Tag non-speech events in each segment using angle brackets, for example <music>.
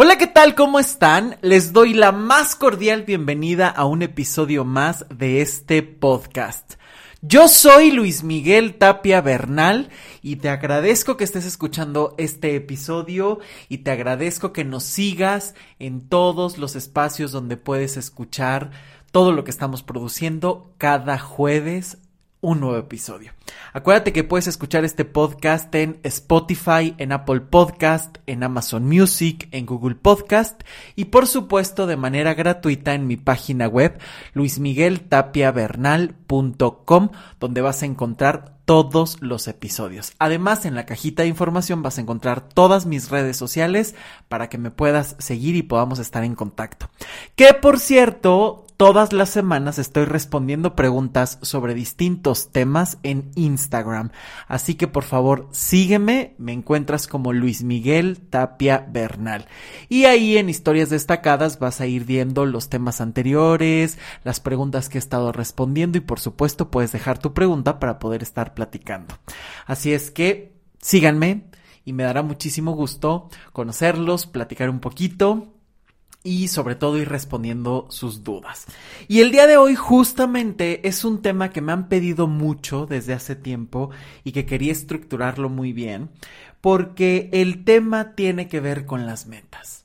Hola, ¿qué tal? ¿Cómo están? Les doy la más cordial bienvenida a un episodio más de este podcast. Yo soy Luis Miguel Tapia Bernal y te agradezco que estés escuchando este episodio y te agradezco que nos sigas en todos los espacios donde puedes escuchar todo lo que estamos produciendo cada jueves un nuevo episodio. Acuérdate que puedes escuchar este podcast en Spotify, en Apple Podcast, en Amazon Music, en Google Podcast y por supuesto de manera gratuita en mi página web luismigueltapiavernal.com donde vas a encontrar todos los episodios. Además, en la cajita de información vas a encontrar todas mis redes sociales para que me puedas seguir y podamos estar en contacto. Que por cierto, todas las semanas estoy respondiendo preguntas sobre distintos temas en Instagram. Así que por favor sígueme, me encuentras como Luis Miguel Tapia Bernal. Y ahí en historias destacadas vas a ir viendo los temas anteriores, las preguntas que he estado respondiendo y por supuesto puedes dejar tu pregunta para poder estar platicando. Así es que síganme y me dará muchísimo gusto conocerlos, platicar un poquito y sobre todo ir respondiendo sus dudas. Y el día de hoy justamente es un tema que me han pedido mucho desde hace tiempo y que quería estructurarlo muy bien porque el tema tiene que ver con las metas.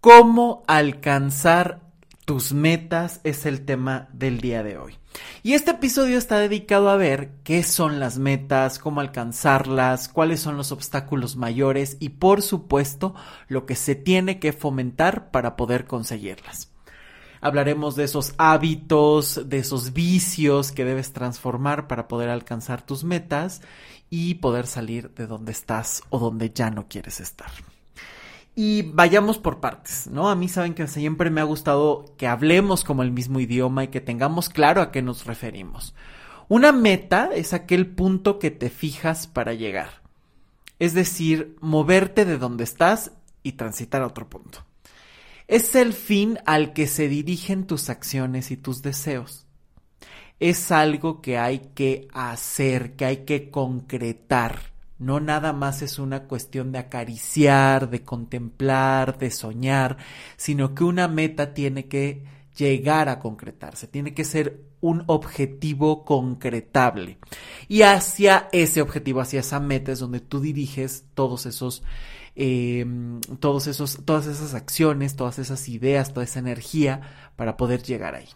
¿Cómo alcanzar tus metas es el tema del día de hoy. Y este episodio está dedicado a ver qué son las metas, cómo alcanzarlas, cuáles son los obstáculos mayores y por supuesto lo que se tiene que fomentar para poder conseguirlas. Hablaremos de esos hábitos, de esos vicios que debes transformar para poder alcanzar tus metas y poder salir de donde estás o donde ya no quieres estar. Y vayamos por partes, ¿no? A mí saben que siempre me ha gustado que hablemos como el mismo idioma y que tengamos claro a qué nos referimos. Una meta es aquel punto que te fijas para llegar. Es decir, moverte de donde estás y transitar a otro punto. Es el fin al que se dirigen tus acciones y tus deseos. Es algo que hay que hacer, que hay que concretar no nada más es una cuestión de acariciar, de contemplar, de soñar, sino que una meta tiene que llegar a concretarse, tiene que ser un objetivo concretable. Y hacia ese objetivo, hacia esa meta es donde tú diriges todos esos, em, todos esos, todas esas acciones, todas esas ideas, toda esa energía para poder llegar ahí.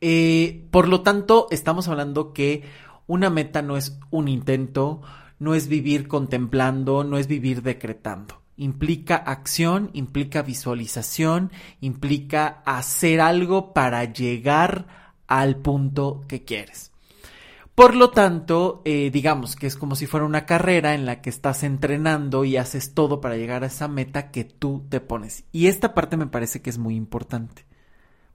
Eh, por lo tanto, estamos hablando que una meta no es un intento, no es vivir contemplando, no es vivir decretando. Implica acción, implica visualización, implica hacer algo para llegar al punto que quieres. Por lo tanto, eh, digamos que es como si fuera una carrera en la que estás entrenando y haces todo para llegar a esa meta que tú te pones. Y esta parte me parece que es muy importante,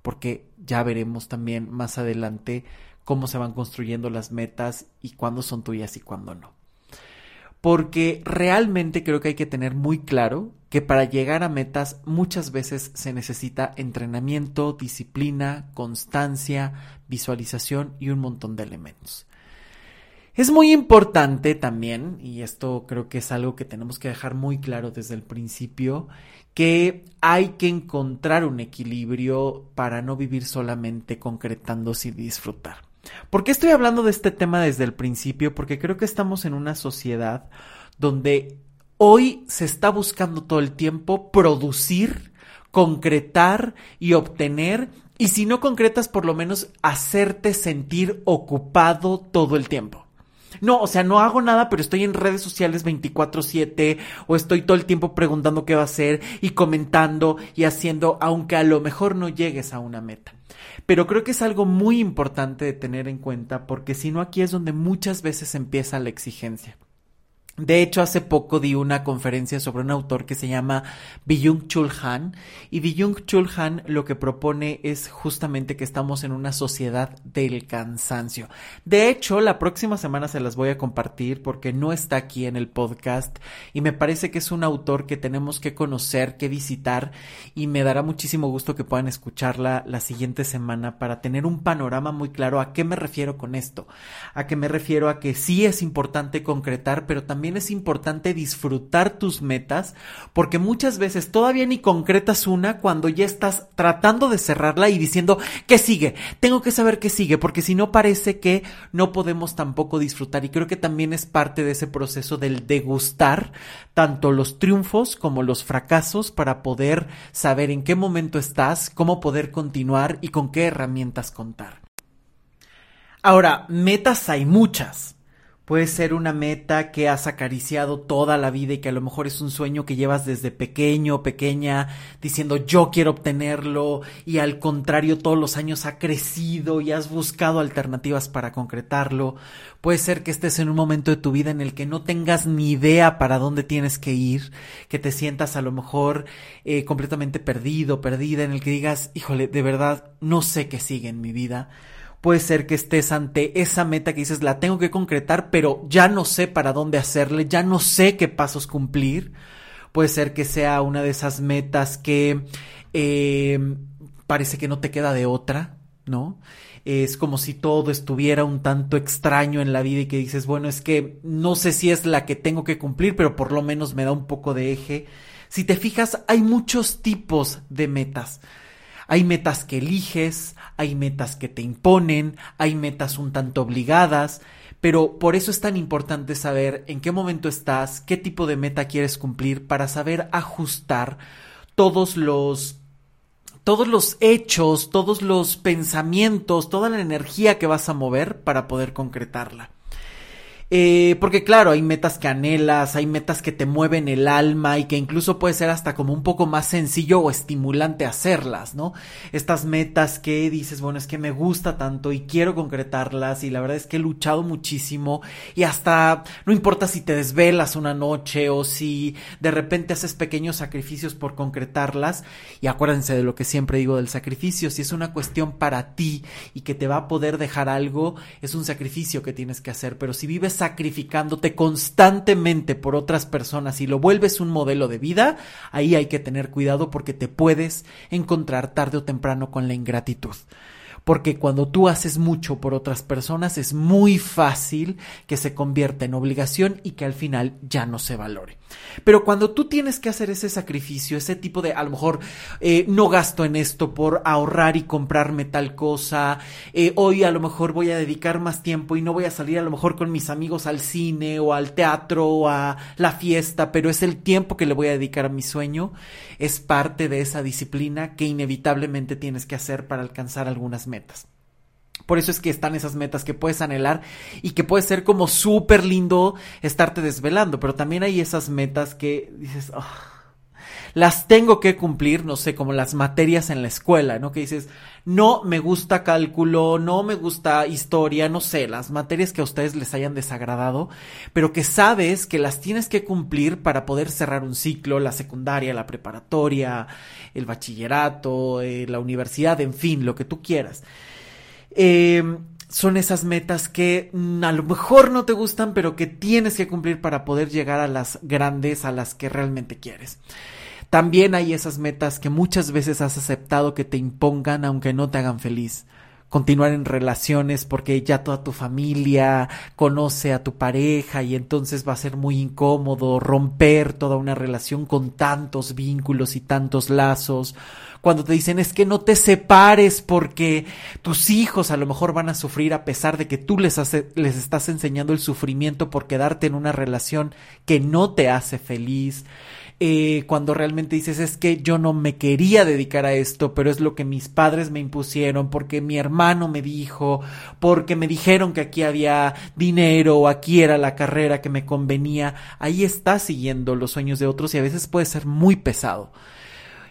porque ya veremos también más adelante cómo se van construyendo las metas y cuándo son tuyas y cuándo no. Porque realmente creo que hay que tener muy claro que para llegar a metas muchas veces se necesita entrenamiento, disciplina, constancia, visualización y un montón de elementos. Es muy importante también, y esto creo que es algo que tenemos que dejar muy claro desde el principio, que hay que encontrar un equilibrio para no vivir solamente concretándose y disfrutar. ¿Por qué estoy hablando de este tema desde el principio? Porque creo que estamos en una sociedad donde hoy se está buscando todo el tiempo producir, concretar y obtener, y si no concretas, por lo menos hacerte sentir ocupado todo el tiempo. No, o sea, no hago nada, pero estoy en redes sociales 24/7 o estoy todo el tiempo preguntando qué va a hacer y comentando y haciendo, aunque a lo mejor no llegues a una meta. Pero creo que es algo muy importante de tener en cuenta porque si no aquí es donde muchas veces empieza la exigencia. De hecho, hace poco di una conferencia sobre un autor que se llama Byung Chul Han y Byung Chul Han lo que propone es justamente que estamos en una sociedad del cansancio. De hecho, la próxima semana se las voy a compartir porque no está aquí en el podcast y me parece que es un autor que tenemos que conocer, que visitar y me dará muchísimo gusto que puedan escucharla la siguiente semana para tener un panorama muy claro a qué me refiero con esto. A qué me refiero a que sí es importante concretar, pero también también es importante disfrutar tus metas porque muchas veces todavía ni concretas una cuando ya estás tratando de cerrarla y diciendo, ¿qué sigue? Tengo que saber qué sigue porque si no parece que no podemos tampoco disfrutar y creo que también es parte de ese proceso del degustar tanto los triunfos como los fracasos para poder saber en qué momento estás, cómo poder continuar y con qué herramientas contar. Ahora, metas hay muchas. Puede ser una meta que has acariciado toda la vida y que a lo mejor es un sueño que llevas desde pequeño, pequeña, diciendo yo quiero obtenerlo y al contrario todos los años ha crecido y has buscado alternativas para concretarlo. Puede ser que estés en un momento de tu vida en el que no tengas ni idea para dónde tienes que ir, que te sientas a lo mejor eh, completamente perdido, perdida, en el que digas, híjole, de verdad no sé qué sigue en mi vida puede ser que estés ante esa meta que dices, la tengo que concretar, pero ya no sé para dónde hacerle, ya no sé qué pasos cumplir. Puede ser que sea una de esas metas que eh, parece que no te queda de otra, ¿no? Es como si todo estuviera un tanto extraño en la vida y que dices, bueno, es que no sé si es la que tengo que cumplir, pero por lo menos me da un poco de eje. Si te fijas, hay muchos tipos de metas. Hay metas que eliges, hay metas que te imponen, hay metas un tanto obligadas, pero por eso es tan importante saber en qué momento estás, qué tipo de meta quieres cumplir para saber ajustar todos los todos los hechos, todos los pensamientos, toda la energía que vas a mover para poder concretarla. Eh, porque claro, hay metas que anhelas, hay metas que te mueven el alma y que incluso puede ser hasta como un poco más sencillo o estimulante hacerlas, ¿no? Estas metas que dices, bueno, es que me gusta tanto y quiero concretarlas y la verdad es que he luchado muchísimo y hasta no importa si te desvelas una noche o si de repente haces pequeños sacrificios por concretarlas y acuérdense de lo que siempre digo del sacrificio, si es una cuestión para ti y que te va a poder dejar algo, es un sacrificio que tienes que hacer, pero si vives sacrificándote constantemente por otras personas y lo vuelves un modelo de vida, ahí hay que tener cuidado porque te puedes encontrar tarde o temprano con la ingratitud porque cuando tú haces mucho por otras personas es muy fácil que se convierta en obligación y que al final ya no se valore. Pero cuando tú tienes que hacer ese sacrificio, ese tipo de, a lo mejor, eh, no gasto en esto por ahorrar y comprarme tal cosa, eh, hoy a lo mejor voy a dedicar más tiempo y no voy a salir a lo mejor con mis amigos al cine o al teatro o a la fiesta, pero es el tiempo que le voy a dedicar a mi sueño, es parte de esa disciplina que inevitablemente tienes que hacer para alcanzar algunas metas. Por eso es que están esas metas que puedes anhelar y que puede ser como súper lindo estarte desvelando, pero también hay esas metas que dices, ah, las tengo que cumplir, no sé, como las materias en la escuela, ¿no? Que dices, no me gusta cálculo, no me gusta historia, no sé, las materias que a ustedes les hayan desagradado, pero que sabes que las tienes que cumplir para poder cerrar un ciclo, la secundaria, la preparatoria, el bachillerato, eh, la universidad, en fin, lo que tú quieras. Eh, son esas metas que a lo mejor no te gustan, pero que tienes que cumplir para poder llegar a las grandes, a las que realmente quieres. También hay esas metas que muchas veces has aceptado que te impongan aunque no te hagan feliz continuar en relaciones porque ya toda tu familia conoce a tu pareja y entonces va a ser muy incómodo romper toda una relación con tantos vínculos y tantos lazos. Cuando te dicen es que no te separes porque tus hijos a lo mejor van a sufrir a pesar de que tú les, les estás enseñando el sufrimiento por quedarte en una relación que no te hace feliz. Eh, cuando realmente dices es que yo no me quería dedicar a esto, pero es lo que mis padres me impusieron, porque mi hermano me dijo, porque me dijeron que aquí había dinero o aquí era la carrera que me convenía, ahí estás siguiendo los sueños de otros y a veces puede ser muy pesado.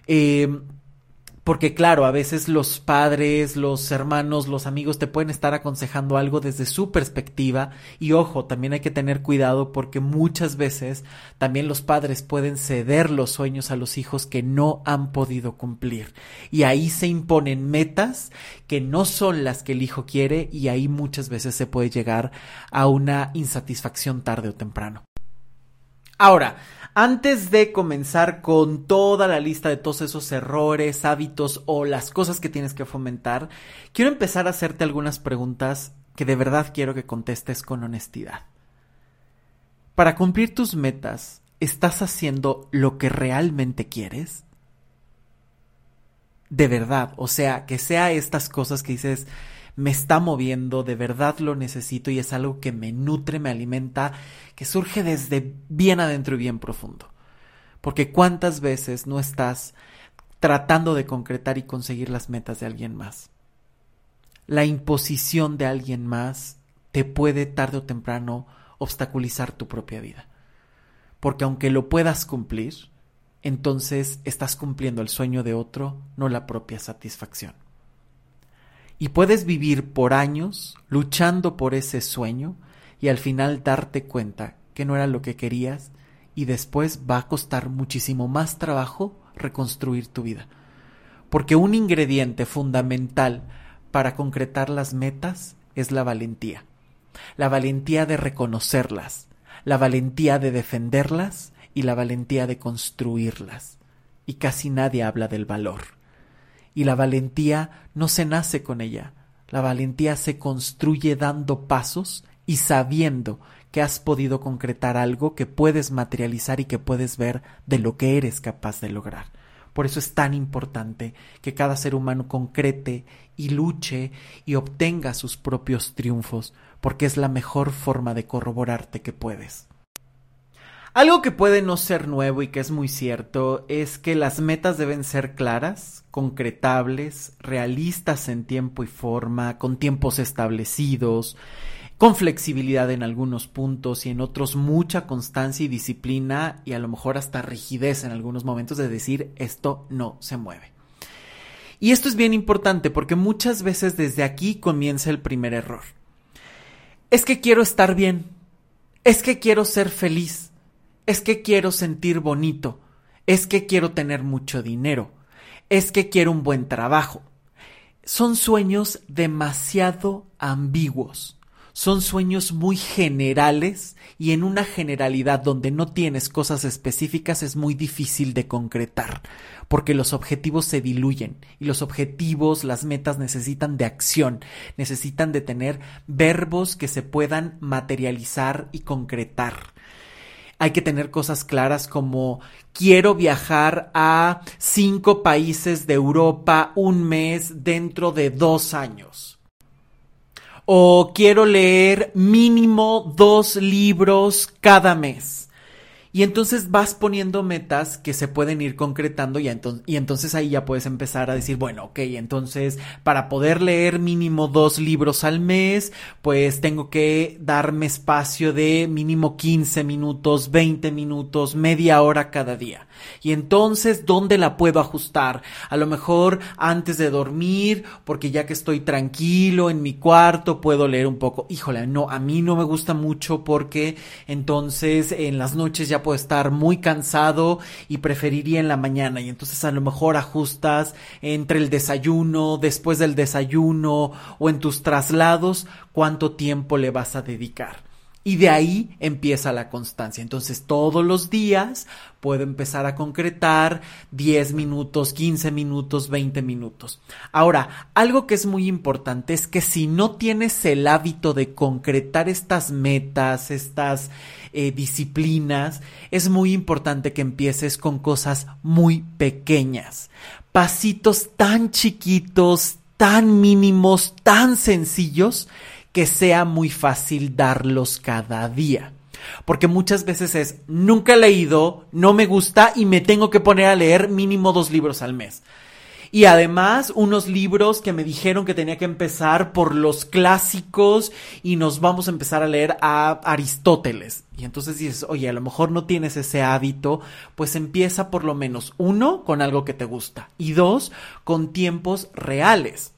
Eh, porque claro, a veces los padres, los hermanos, los amigos te pueden estar aconsejando algo desde su perspectiva y ojo, también hay que tener cuidado porque muchas veces también los padres pueden ceder los sueños a los hijos que no han podido cumplir y ahí se imponen metas que no son las que el hijo quiere y ahí muchas veces se puede llegar a una insatisfacción tarde o temprano. Ahora, antes de comenzar con toda la lista de todos esos errores, hábitos o las cosas que tienes que fomentar, quiero empezar a hacerte algunas preguntas que de verdad quiero que contestes con honestidad. para cumplir tus metas, ¿estás haciendo lo que realmente quieres? De verdad, o sea, que sea estas cosas que dices, me está moviendo, de verdad lo necesito y es algo que me nutre, me alimenta, que surge desde bien adentro y bien profundo. Porque cuántas veces no estás tratando de concretar y conseguir las metas de alguien más. La imposición de alguien más te puede tarde o temprano obstaculizar tu propia vida. Porque aunque lo puedas cumplir, entonces estás cumpliendo el sueño de otro, no la propia satisfacción. Y puedes vivir por años luchando por ese sueño y al final darte cuenta que no era lo que querías y después va a costar muchísimo más trabajo reconstruir tu vida. Porque un ingrediente fundamental para concretar las metas es la valentía. La valentía de reconocerlas, la valentía de defenderlas y la valentía de construirlas. Y casi nadie habla del valor. Y la valentía no se nace con ella, la valentía se construye dando pasos y sabiendo que has podido concretar algo que puedes materializar y que puedes ver de lo que eres capaz de lograr. Por eso es tan importante que cada ser humano concrete y luche y obtenga sus propios triunfos, porque es la mejor forma de corroborarte que puedes. Algo que puede no ser nuevo y que es muy cierto es que las metas deben ser claras, concretables, realistas en tiempo y forma, con tiempos establecidos, con flexibilidad en algunos puntos y en otros mucha constancia y disciplina y a lo mejor hasta rigidez en algunos momentos de decir esto no se mueve. Y esto es bien importante porque muchas veces desde aquí comienza el primer error. Es que quiero estar bien, es que quiero ser feliz, es que quiero sentir bonito, es que quiero tener mucho dinero, es que quiero un buen trabajo. Son sueños demasiado ambiguos. Son sueños muy generales y en una generalidad donde no tienes cosas específicas es muy difícil de concretar, porque los objetivos se diluyen y los objetivos, las metas necesitan de acción, necesitan de tener verbos que se puedan materializar y concretar hay que tener cosas claras como quiero viajar a cinco países de Europa un mes dentro de dos años. O quiero leer mínimo dos libros cada mes. Y entonces vas poniendo metas que se pueden ir concretando y, entonces ahí ya puedes empezar a decir, bueno, ok, entonces para poder leer mínimo dos libros al mes, pues tengo que darme espacio de mínimo 15 minutos, 20 minutos, media hora cada día. Y entonces, ¿dónde la puedo ajustar? A lo mejor antes de dormir, porque ya que estoy tranquilo en mi cuarto, puedo leer un poco. Híjole, no, a mí no me gusta mucho porque entonces en las noches ya puedo estar muy cansado y preferiría en la mañana y entonces a lo mejor ajustas entre el desayuno, después del desayuno o en tus traslados cuánto tiempo le vas a dedicar. Y de ahí empieza la constancia. Entonces todos los días puedo empezar a concretar 10 minutos, 15 minutos, 20 minutos. Ahora, algo que es muy importante es que si no tienes el hábito de concretar estas metas, estas eh, disciplinas, es muy importante que empieces con cosas muy pequeñas. Pasitos tan chiquitos, tan mínimos, tan sencillos que sea muy fácil darlos cada día. Porque muchas veces es, nunca he leído, no me gusta y me tengo que poner a leer mínimo dos libros al mes. Y además unos libros que me dijeron que tenía que empezar por los clásicos y nos vamos a empezar a leer a Aristóteles. Y entonces dices, oye, a lo mejor no tienes ese hábito, pues empieza por lo menos uno con algo que te gusta y dos con tiempos reales.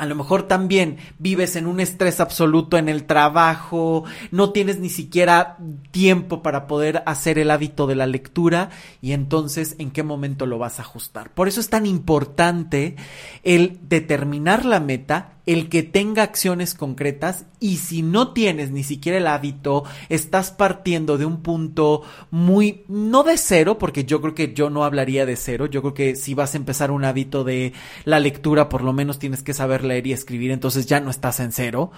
A lo mejor también vives en un estrés absoluto en el trabajo, no tienes ni siquiera tiempo para poder hacer el hábito de la lectura y entonces en qué momento lo vas a ajustar. Por eso es tan importante el determinar la meta el que tenga acciones concretas y si no tienes ni siquiera el hábito, estás partiendo de un punto muy, no de cero, porque yo creo que yo no hablaría de cero, yo creo que si vas a empezar un hábito de la lectura, por lo menos tienes que saber leer y escribir, entonces ya no estás en cero.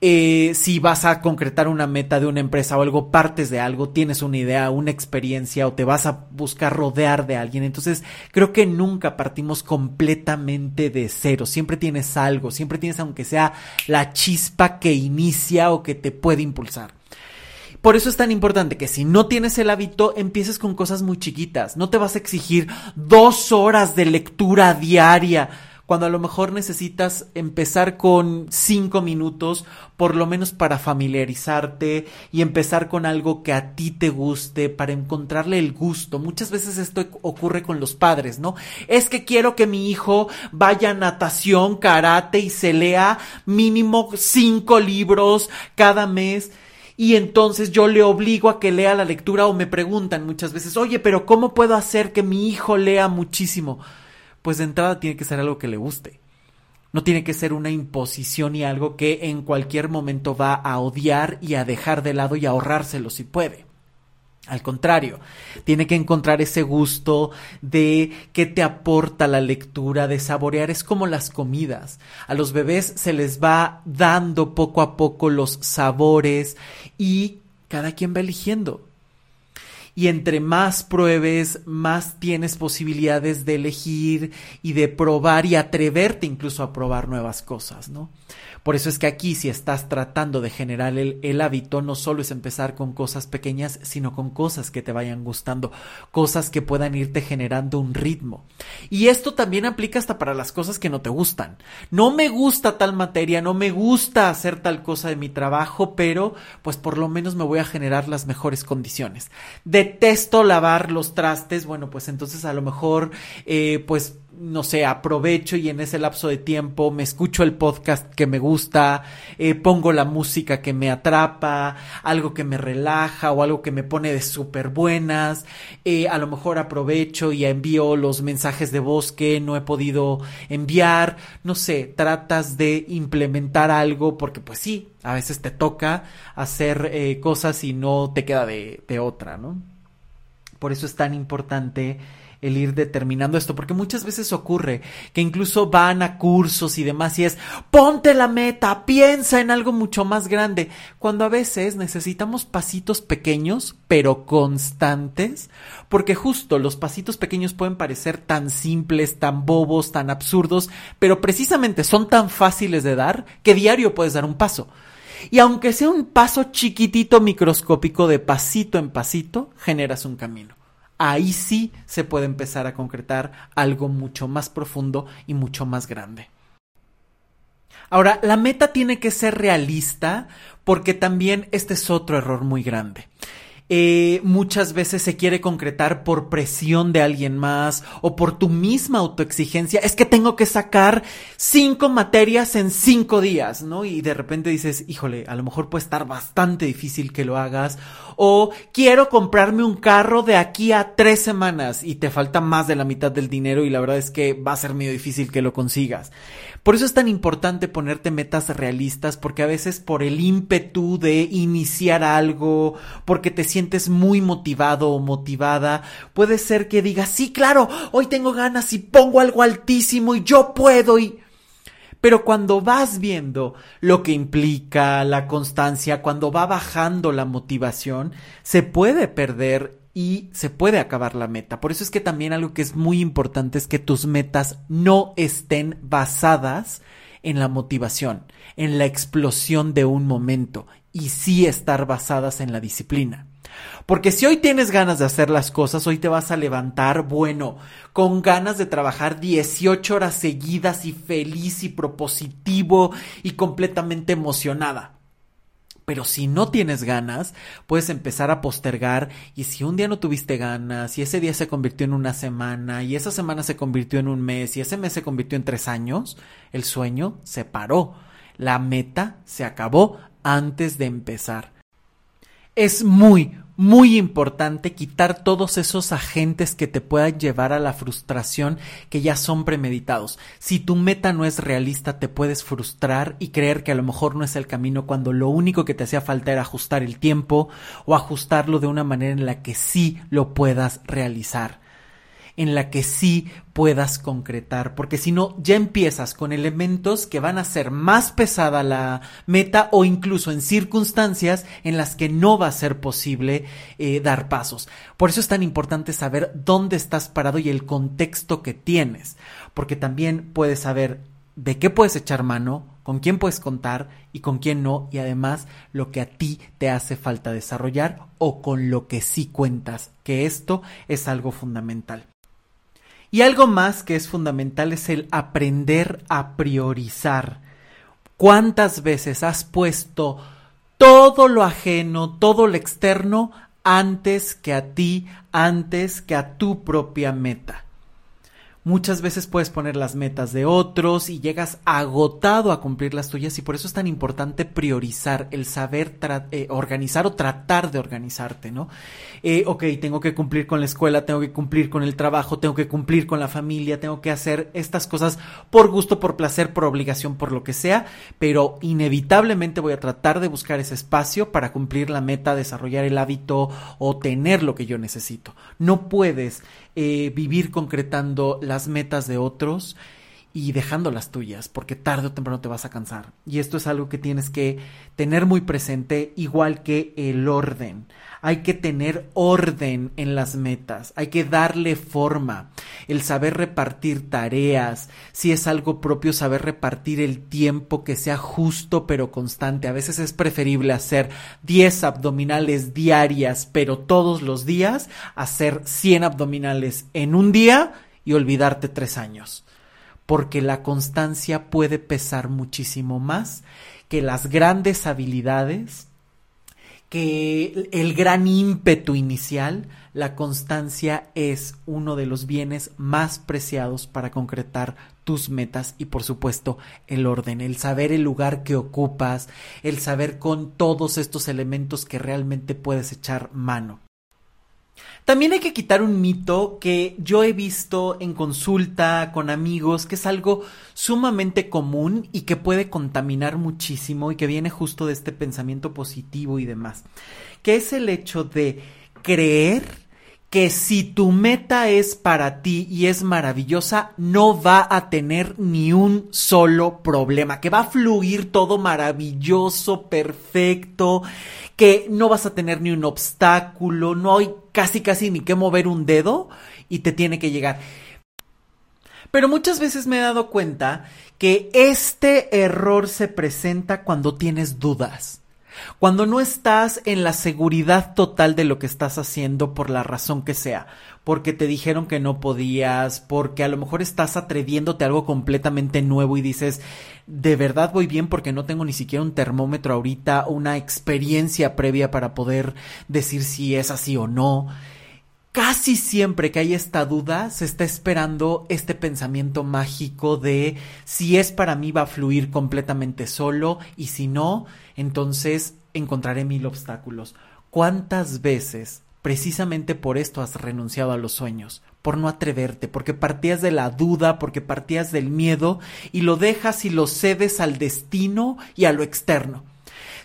Eh, si vas a concretar una meta de una empresa o algo, partes de algo, tienes una idea, una experiencia o te vas a buscar rodear de alguien. Entonces, creo que nunca partimos completamente de cero. Siempre tienes algo, siempre tienes aunque sea la chispa que inicia o que te puede impulsar. Por eso es tan importante que si no tienes el hábito, empieces con cosas muy chiquitas. No te vas a exigir dos horas de lectura diaria cuando a lo mejor necesitas empezar con cinco minutos, por lo menos para familiarizarte y empezar con algo que a ti te guste, para encontrarle el gusto. Muchas veces esto ocurre con los padres, ¿no? Es que quiero que mi hijo vaya a natación, karate y se lea mínimo cinco libros cada mes y entonces yo le obligo a que lea la lectura o me preguntan muchas veces, oye, pero ¿cómo puedo hacer que mi hijo lea muchísimo? Pues de entrada tiene que ser algo que le guste. No tiene que ser una imposición y algo que en cualquier momento va a odiar y a dejar de lado y a ahorrárselo si puede. Al contrario, tiene que encontrar ese gusto de qué te aporta la lectura, de saborear. Es como las comidas. A los bebés se les va dando poco a poco los sabores y cada quien va eligiendo y entre más pruebes, más tienes posibilidades de elegir y de probar y atreverte incluso a probar nuevas cosas, ¿no? Por eso es que aquí si estás tratando de generar el, hábito, no solo es empezar con cosas pequeñas, sino con cosas que te vayan gustando, cosas que puedan irte generando un ritmo. Y esto también aplica hasta para las cosas que no te gustan. No me gusta tal materia, no me gusta hacer tal cosa de mi trabajo, pero pues por lo menos me voy a generar las mejores condiciones. Detesto lavar los trastes, bueno, pues entonces a lo mejor eh, pues no sé, aprovecho y en ese lapso de tiempo me escucho el podcast que me gusta, eh, pongo la música que me atrapa, algo que me relaja o algo que me pone de súper buenas, eh, a lo mejor aprovecho y envío los mensajes de voz que no he podido enviar, no sé, tratas de implementar algo porque pues sí, a veces te toca hacer eh, cosas y no te queda de, de otra, ¿no? Por eso es tan importante el ir determinando esto, porque muchas veces ocurre que incluso van a cursos y demás y es ponte la meta, piensa en algo mucho más grande, cuando a veces necesitamos pasitos pequeños pero constantes, porque justo los pasitos pequeños pueden parecer tan simples, tan bobos, tan absurdos, pero precisamente son tan fáciles de dar que diario puedes dar un paso. Y aunque sea un paso chiquitito microscópico de pasito en pasito, generas un camino ahí sí se puede empezar a concretar algo mucho más profundo y mucho más grande. Ahora, la meta tiene que ser realista porque también este es otro error muy grande. Eh, muchas veces se quiere concretar por presión de alguien más o por tu misma autoexigencia. Es que tengo que sacar cinco materias en cinco días, ¿no? Y de repente dices, híjole, a lo mejor puede estar bastante difícil que lo hagas. O quiero comprarme un carro de aquí a tres semanas y te falta más de la mitad del dinero y la verdad es que va a ser medio difícil que lo consigas. Por eso es tan importante ponerte metas realistas porque a veces por el ímpetu de iniciar algo, porque te sientes muy motivado o motivada, puede ser que digas, sí, claro, hoy tengo ganas y pongo algo altísimo y yo puedo y... Pero cuando vas viendo lo que implica la constancia, cuando va bajando la motivación, se puede perder y se puede acabar la meta. Por eso es que también algo que es muy importante es que tus metas no estén basadas en la motivación, en la explosión de un momento y sí estar basadas en la disciplina. Porque si hoy tienes ganas de hacer las cosas, hoy te vas a levantar, bueno, con ganas de trabajar 18 horas seguidas y feliz y propositivo y completamente emocionada. Pero si no tienes ganas, puedes empezar a postergar y si un día no tuviste ganas y ese día se convirtió en una semana y esa semana se convirtió en un mes y ese mes se convirtió en tres años, el sueño se paró. La meta se acabó antes de empezar. Es muy, muy importante quitar todos esos agentes que te puedan llevar a la frustración que ya son premeditados. Si tu meta no es realista, te puedes frustrar y creer que a lo mejor no es el camino cuando lo único que te hacía falta era ajustar el tiempo o ajustarlo de una manera en la que sí lo puedas realizar. En la que sí puedas concretar, porque si no, ya empiezas con elementos que van a ser más pesada la meta o incluso en circunstancias en las que no va a ser posible eh, dar pasos. Por eso es tan importante saber dónde estás parado y el contexto que tienes, porque también puedes saber de qué puedes echar mano, con quién puedes contar y con quién no, y además lo que a ti te hace falta desarrollar o con lo que sí cuentas, que esto es algo fundamental. Y algo más que es fundamental es el aprender a priorizar. ¿Cuántas veces has puesto todo lo ajeno, todo lo externo, antes que a ti, antes que a tu propia meta? Muchas veces puedes poner las metas de otros y llegas agotado a cumplir las tuyas y por eso es tan importante priorizar el saber eh, organizar o tratar de organizarte, ¿no? Eh, ok, tengo que cumplir con la escuela, tengo que cumplir con el trabajo, tengo que cumplir con la familia, tengo que hacer estas cosas por gusto, por placer, por obligación, por lo que sea, pero inevitablemente voy a tratar de buscar ese espacio para cumplir la meta, desarrollar el hábito o tener lo que yo necesito. No puedes eh, vivir concretando las metas de otros y dejando las tuyas, porque tarde o temprano te vas a cansar. Y esto es algo que tienes que tener muy presente, igual que el orden. Hay que tener orden en las metas, hay que darle forma, el saber repartir tareas, si es algo propio, saber repartir el tiempo que sea justo pero constante. A veces es preferible hacer 10 abdominales diarias, pero todos los días, hacer 100 abdominales en un día y olvidarte tres años. Porque la constancia puede pesar muchísimo más que las grandes habilidades que el gran ímpetu inicial, la constancia es uno de los bienes más preciados para concretar tus metas y por supuesto el orden, el saber el lugar que ocupas, el saber con todos estos elementos que realmente puedes echar mano. También hay que quitar un mito que yo he visto en consulta con amigos, que es algo sumamente común y que puede contaminar muchísimo y que viene justo de este pensamiento positivo y demás, que es el hecho de creer que si tu meta es para ti y es maravillosa, no va a tener ni un solo problema, que va a fluir todo maravilloso, perfecto, que no vas a tener ni un obstáculo, no hay casi casi ni que mover un dedo y te tiene que llegar. Pero muchas veces me he dado cuenta que este error se presenta cuando tienes dudas. Cuando no estás en la seguridad total de lo que estás haciendo por la razón que sea, porque te dijeron que no podías, porque a lo mejor estás atreviéndote a algo completamente nuevo y dices, de verdad voy bien porque no tengo ni siquiera un termómetro ahorita, una experiencia previa para poder decir si es así o no. Casi siempre que hay esta duda, se está esperando este pensamiento mágico de si es para mí va a fluir completamente solo y si no, entonces encontraré mil obstáculos. ¿Cuántas veces precisamente por esto has renunciado a los sueños? Por no atreverte, porque partías de la duda, porque partías del miedo y lo dejas y lo cedes al destino y a lo externo.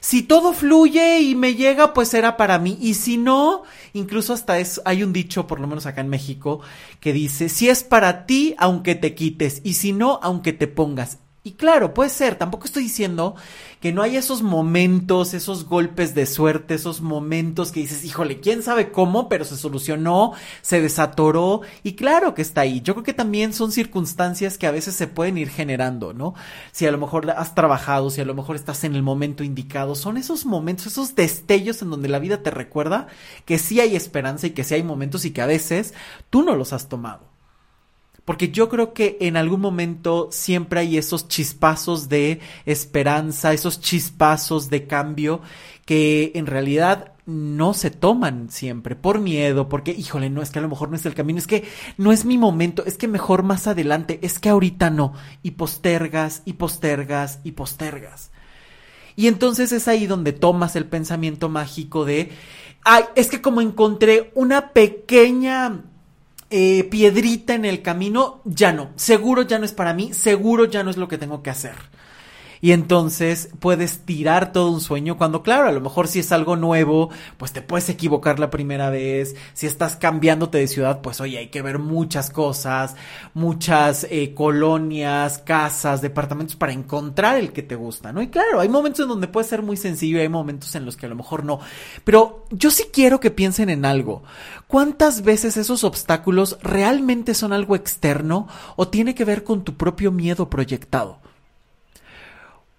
Si todo fluye y me llega, pues será para mí. Y si no, incluso hasta es, hay un dicho, por lo menos acá en México, que dice, si es para ti, aunque te quites, y si no, aunque te pongas. Y claro, puede ser, tampoco estoy diciendo que no hay esos momentos, esos golpes de suerte, esos momentos que dices, híjole, quién sabe cómo, pero se solucionó, se desatoró y claro que está ahí. Yo creo que también son circunstancias que a veces se pueden ir generando, ¿no? Si a lo mejor has trabajado, si a lo mejor estás en el momento indicado, son esos momentos, esos destellos en donde la vida te recuerda que sí hay esperanza y que sí hay momentos y que a veces tú no los has tomado. Porque yo creo que en algún momento siempre hay esos chispazos de esperanza, esos chispazos de cambio que en realidad no se toman siempre por miedo, porque híjole, no es que a lo mejor no es el camino, es que no es mi momento, es que mejor más adelante, es que ahorita no, y postergas y postergas y postergas. Y entonces es ahí donde tomas el pensamiento mágico de, ay, es que como encontré una pequeña eh, piedrita en el camino, ya no. Seguro ya no es para mí, seguro ya no es lo que tengo que hacer. Y entonces puedes tirar todo un sueño cuando, claro, a lo mejor si es algo nuevo, pues te puedes equivocar la primera vez. Si estás cambiándote de ciudad, pues oye, hay que ver muchas cosas, muchas eh, colonias, casas, departamentos para encontrar el que te gusta, ¿no? Y claro, hay momentos en donde puede ser muy sencillo y hay momentos en los que a lo mejor no. Pero yo sí quiero que piensen en algo. ¿Cuántas veces esos obstáculos realmente son algo externo o tiene que ver con tu propio miedo proyectado?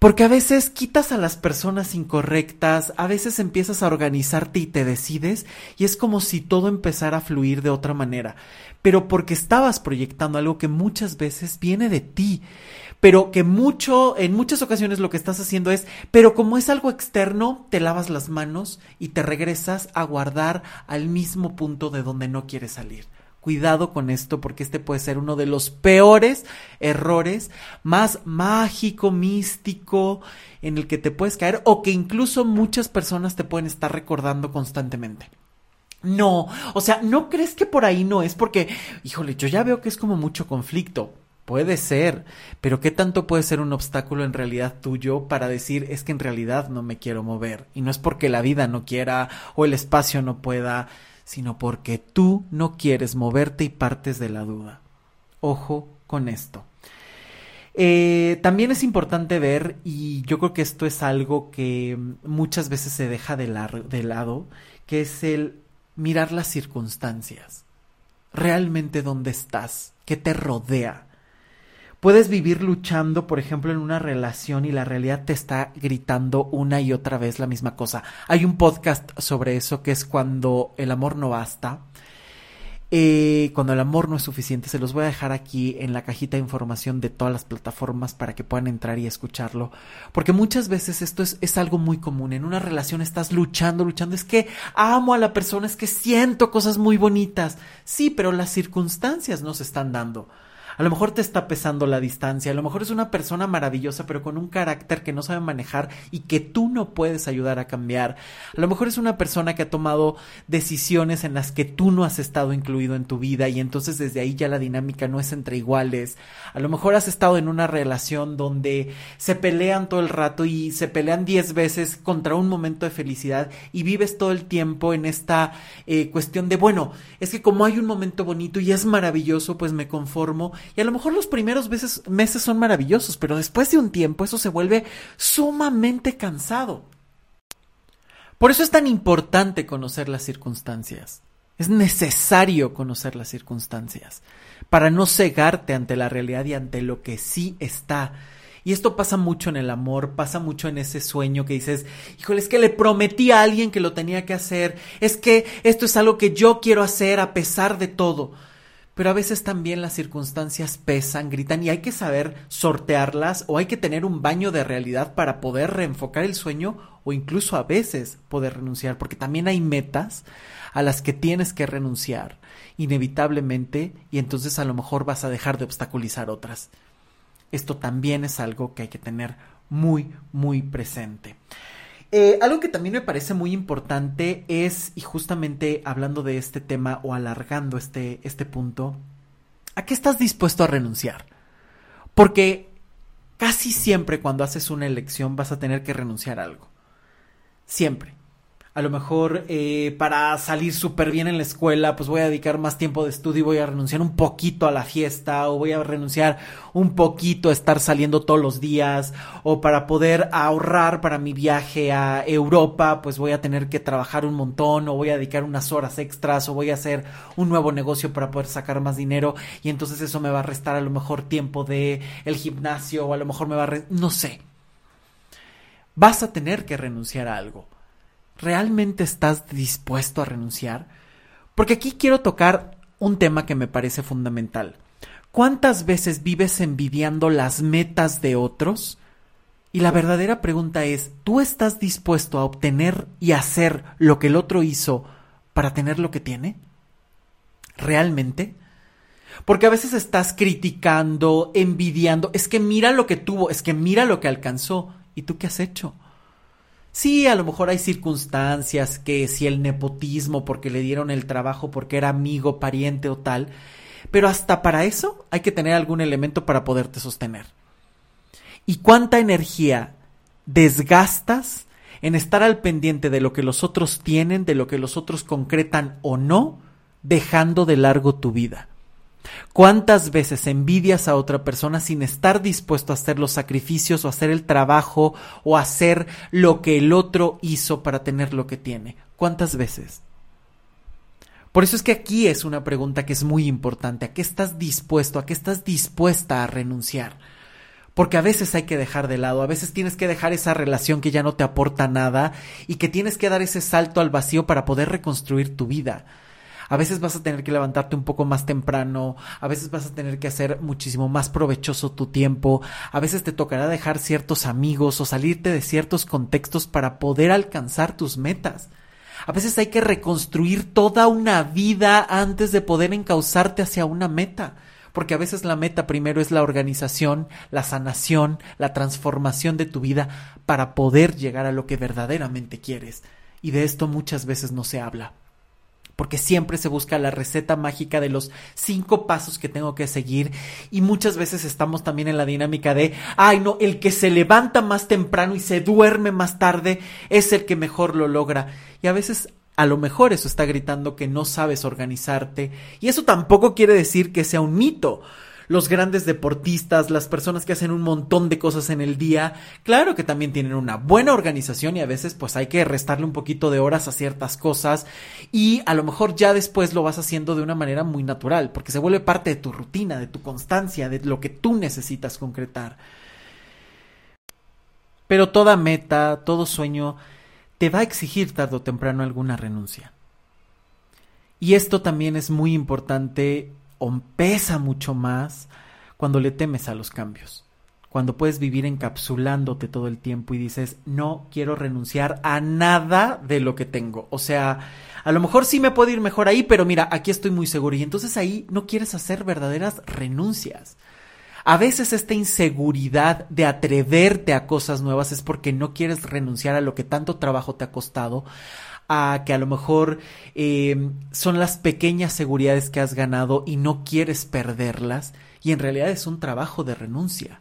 Porque a veces quitas a las personas incorrectas, a veces empiezas a organizarte y te decides y es como si todo empezara a fluir de otra manera, pero porque estabas proyectando algo que muchas veces viene de ti, pero que mucho, en muchas ocasiones lo que estás haciendo es, pero como es algo externo, te lavas las manos y te regresas a guardar al mismo punto de donde no quieres salir. Cuidado con esto porque este puede ser uno de los peores errores, más mágico, místico, en el que te puedes caer o que incluso muchas personas te pueden estar recordando constantemente. No, o sea, ¿no crees que por ahí no es? Porque, híjole, yo ya veo que es como mucho conflicto. Puede ser, pero ¿qué tanto puede ser un obstáculo en realidad tuyo para decir es que en realidad no me quiero mover? Y no es porque la vida no quiera o el espacio no pueda, sino porque tú no quieres moverte y partes de la duda. Ojo con esto. Eh, también es importante ver, y yo creo que esto es algo que muchas veces se deja de, de lado, que es el mirar las circunstancias. Realmente dónde estás, qué te rodea. Puedes vivir luchando, por ejemplo, en una relación y la realidad te está gritando una y otra vez la misma cosa. Hay un podcast sobre eso que es cuando el amor no basta. Eh, cuando el amor no es suficiente, se los voy a dejar aquí en la cajita de información de todas las plataformas para que puedan entrar y escucharlo. Porque muchas veces esto es, es algo muy común. En una relación estás luchando, luchando. Es que amo a la persona, es que siento cosas muy bonitas. Sí, pero las circunstancias no se están dando. A lo mejor te está pesando la distancia, a lo mejor es una persona maravillosa pero con un carácter que no sabe manejar y que tú no puedes ayudar a cambiar. A lo mejor es una persona que ha tomado decisiones en las que tú no has estado incluido en tu vida y entonces desde ahí ya la dinámica no es entre iguales. A lo mejor has estado en una relación donde se pelean todo el rato y se pelean diez veces contra un momento de felicidad y vives todo el tiempo en esta eh, cuestión de bueno, es que como hay un momento bonito y es maravilloso, pues me conformo y a lo mejor los primeros meses, son maravillosos, pero después de un tiempo eso se vuelve sumamente cansado. Por eso es tan importante conocer las circunstancias. Es necesario conocer las circunstancias para no cegarte ante la realidad y ante lo que sí está. Y esto pasa mucho en el amor, pasa mucho en ese sueño que dices, híjole, es que le prometí a alguien que lo tenía que hacer, es que esto es algo que yo quiero hacer a pesar de todo pero a veces también las circunstancias pesan, gritan y hay que saber sortearlas o hay que tener un baño de realidad para poder reenfocar el sueño o incluso a veces poder renunciar, porque también hay metas a las que tienes que renunciar inevitablemente y entonces a lo mejor vas a dejar de obstaculizar otras. Esto también es algo que hay que tener muy, muy presente. Eh, algo que también me parece muy importante es, y justamente hablando de este tema o alargando este, este punto, ¿a qué estás dispuesto a renunciar? Porque casi siempre cuando haces una elección vas a tener que renunciar a algo. Siempre a lo mejor eh, para salir súper bien en la escuela, pues voy a dedicar más tiempo de estudio y voy a renunciar un poquito a la fiesta o voy a renunciar un poquito a estar saliendo todos los días o para poder ahorrar para mi viaje a Europa, pues voy a tener que trabajar un montón o voy a dedicar unas horas extras o voy a hacer un nuevo negocio para poder sacar más dinero y entonces eso me va a restar a lo mejor tiempo de el gimnasio o a lo mejor me va a... no sé. Vas a tener que renunciar a algo ¿realmente estás dispuesto a renunciar? Porque aquí quiero tocar un tema que me parece fundamental. ¿Cuántas veces vives envidiando las metas de otros? Y la verdadera pregunta es, ¿tú estás dispuesto a obtener y hacer lo que el otro hizo para tener lo que tiene? ¿Realmente? Porque a veces estás criticando, envidiando, es que mira lo que tuvo, es que mira lo que alcanzó. ¿Y tú qué has hecho? Sí, a lo mejor hay circunstancias que si el nepotismo porque le dieron el trabajo porque era amigo, pariente o tal, pero hasta para eso hay que tener algún elemento para poderte sostener. ¿Y cuánta energía desgastas en estar al pendiente de lo que los otros tienen, de lo que los otros concretan o no, dejando de largo tu vida? ¿Cuántas veces envidias a otra persona sin estar dispuesto a hacer los sacrificios o hacer el trabajo o hacer lo que el otro hizo para tener lo que tiene? ¿Cuántas veces? Por eso es que aquí es una pregunta que es muy importante. ¿A qué estás dispuesto? ¿A qué estás dispuesta a renunciar? Porque a veces hay que dejar de lado, a veces tienes que dejar esa relación que ya no te aporta nada y que tienes que dar ese salto al vacío para poder reconstruir tu vida. A veces vas a tener que levantarte un poco más temprano, a veces vas a tener que hacer muchísimo más provechoso tu tiempo, a veces te tocará dejar ciertos amigos o salirte de ciertos contextos para poder alcanzar tus metas. A veces hay que reconstruir toda una vida antes de poder encauzarte hacia una meta. Porque a veces la meta primero es la organización, la sanación, la transformación de tu vida para poder llegar a lo que verdaderamente quieres. Y de esto muchas veces no se habla porque siempre se busca la receta mágica de los cinco pasos que tengo que seguir. Y muchas veces estamos también en la dinámica de, ay no, el que se levanta más temprano y se duerme más tarde es el que mejor lo logra. Y a veces a lo mejor eso está gritando que no sabes organizarte. Y eso tampoco quiere decir que sea un mito los grandes deportistas, las personas que hacen un montón de cosas en el día, claro que también tienen una buena organización y a veces pues hay que restarle un poquito de horas a ciertas cosas y a lo mejor ya después lo vas haciendo de una manera muy natural, porque se vuelve parte de tu rutina, de tu constancia, de lo que tú necesitas concretar. Pero toda meta, todo sueño, te va a exigir tarde o temprano alguna renuncia. Y esto también es muy importante pesa mucho más cuando le temes a los cambios. Cuando puedes vivir encapsulándote todo el tiempo y dices, no quiero renunciar a nada de lo que tengo. O sea, a lo mejor sí me puedo ir mejor ahí, pero mira, aquí estoy muy seguro. Y entonces ahí no quieres hacer verdaderas renuncias. A veces esta inseguridad de atreverte a cosas nuevas es porque no quieres renunciar a lo que tanto trabajo te ha costado, a que a lo mejor eh, son las pequeñas seguridades que has ganado y no quieres perderlas y en realidad es un trabajo de renuncia,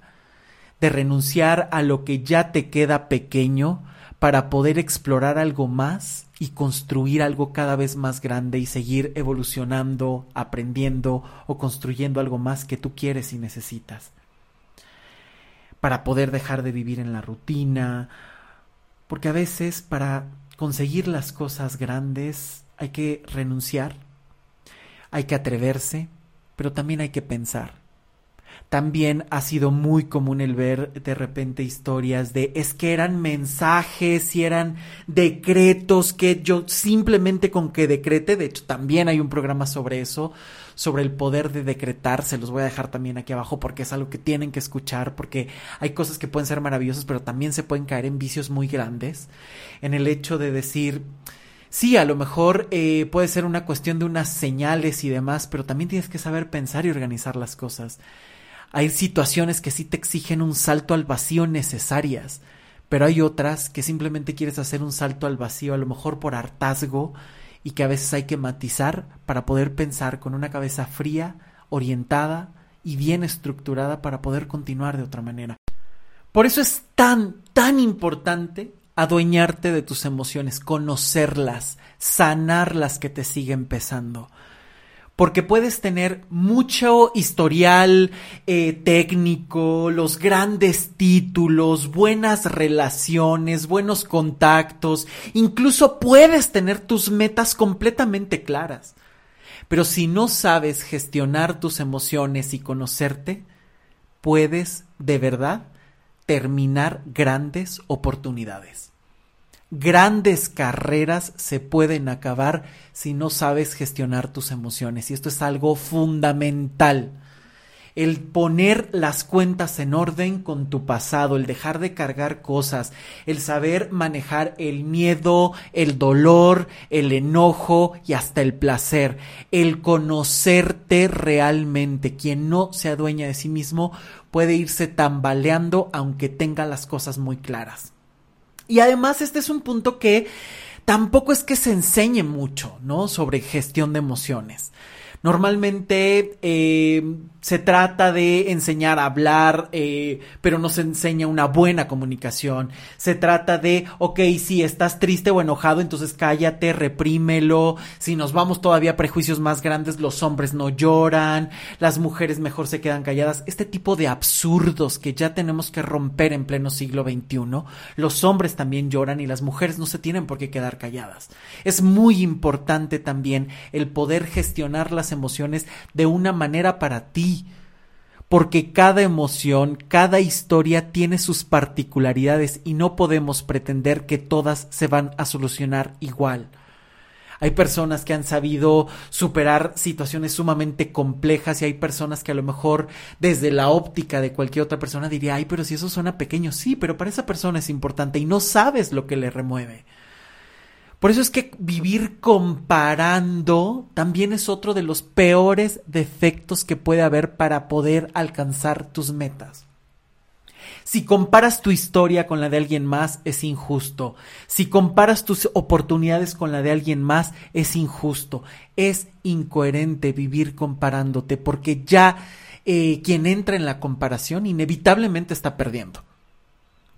de renunciar a lo que ya te queda pequeño para poder explorar algo más y construir algo cada vez más grande y seguir evolucionando, aprendiendo o construyendo algo más que tú quieres y necesitas. Para poder dejar de vivir en la rutina, porque a veces para conseguir las cosas grandes hay que renunciar, hay que atreverse, pero también hay que pensar. También ha sido muy común el ver de repente historias de es que eran mensajes y eran decretos que yo simplemente con que decrete, de hecho también hay un programa sobre eso, sobre el poder de decretar, se los voy a dejar también aquí abajo porque es algo que tienen que escuchar, porque hay cosas que pueden ser maravillosas, pero también se pueden caer en vicios muy grandes, en el hecho de decir, sí, a lo mejor eh, puede ser una cuestión de unas señales y demás, pero también tienes que saber pensar y organizar las cosas. Hay situaciones que sí te exigen un salto al vacío necesarias, pero hay otras que simplemente quieres hacer un salto al vacío, a lo mejor por hartazgo, y que a veces hay que matizar para poder pensar con una cabeza fría, orientada y bien estructurada para poder continuar de otra manera. Por eso es tan, tan importante adueñarte de tus emociones, conocerlas, sanar las que te siguen pesando porque puedes tener mucho historial eh, técnico, los grandes títulos, buenas relaciones, buenos contactos, incluso puedes tener tus metas completamente claras. Pero si no sabes gestionar tus emociones y conocerte, puedes de verdad terminar grandes oportunidades. Grandes carreras se pueden acabar si no sabes gestionar tus emociones y esto es algo fundamental. El poner las cuentas en orden con tu pasado, el dejar de cargar cosas, el saber manejar el miedo, el dolor, el enojo y hasta el placer, el conocerte realmente. Quien no se adueña de sí mismo puede irse tambaleando aunque tenga las cosas muy claras. Y además este es un punto que tampoco es que se enseñe mucho, ¿no? Sobre gestión de emociones. Normalmente eh, se trata de enseñar a hablar, eh, pero no se enseña una buena comunicación. Se trata de, ok, si estás triste o enojado, entonces cállate, reprímelo. Si nos vamos todavía a prejuicios más grandes, los hombres no lloran, las mujeres mejor se quedan calladas. Este tipo de absurdos que ya tenemos que romper en pleno siglo XXI. Los hombres también lloran y las mujeres no se tienen por qué quedar calladas. Es muy importante también el poder gestionar las emociones de una manera para ti. Porque cada emoción, cada historia tiene sus particularidades y no podemos pretender que todas se van a solucionar igual. Hay personas que han sabido superar situaciones sumamente complejas y hay personas que a lo mejor desde la óptica de cualquier otra persona diría, ay, pero si eso suena pequeño, sí, pero para esa persona es importante y no sabes lo que le remueve. Por eso es que vivir comparando también es otro de los peores defectos que puede haber para poder alcanzar tus metas. Si comparas tu historia con la de alguien más, es injusto. Si comparas tus oportunidades con la de alguien más, es injusto. Es incoherente vivir comparándote porque ya eh, quien entra en la comparación inevitablemente está perdiendo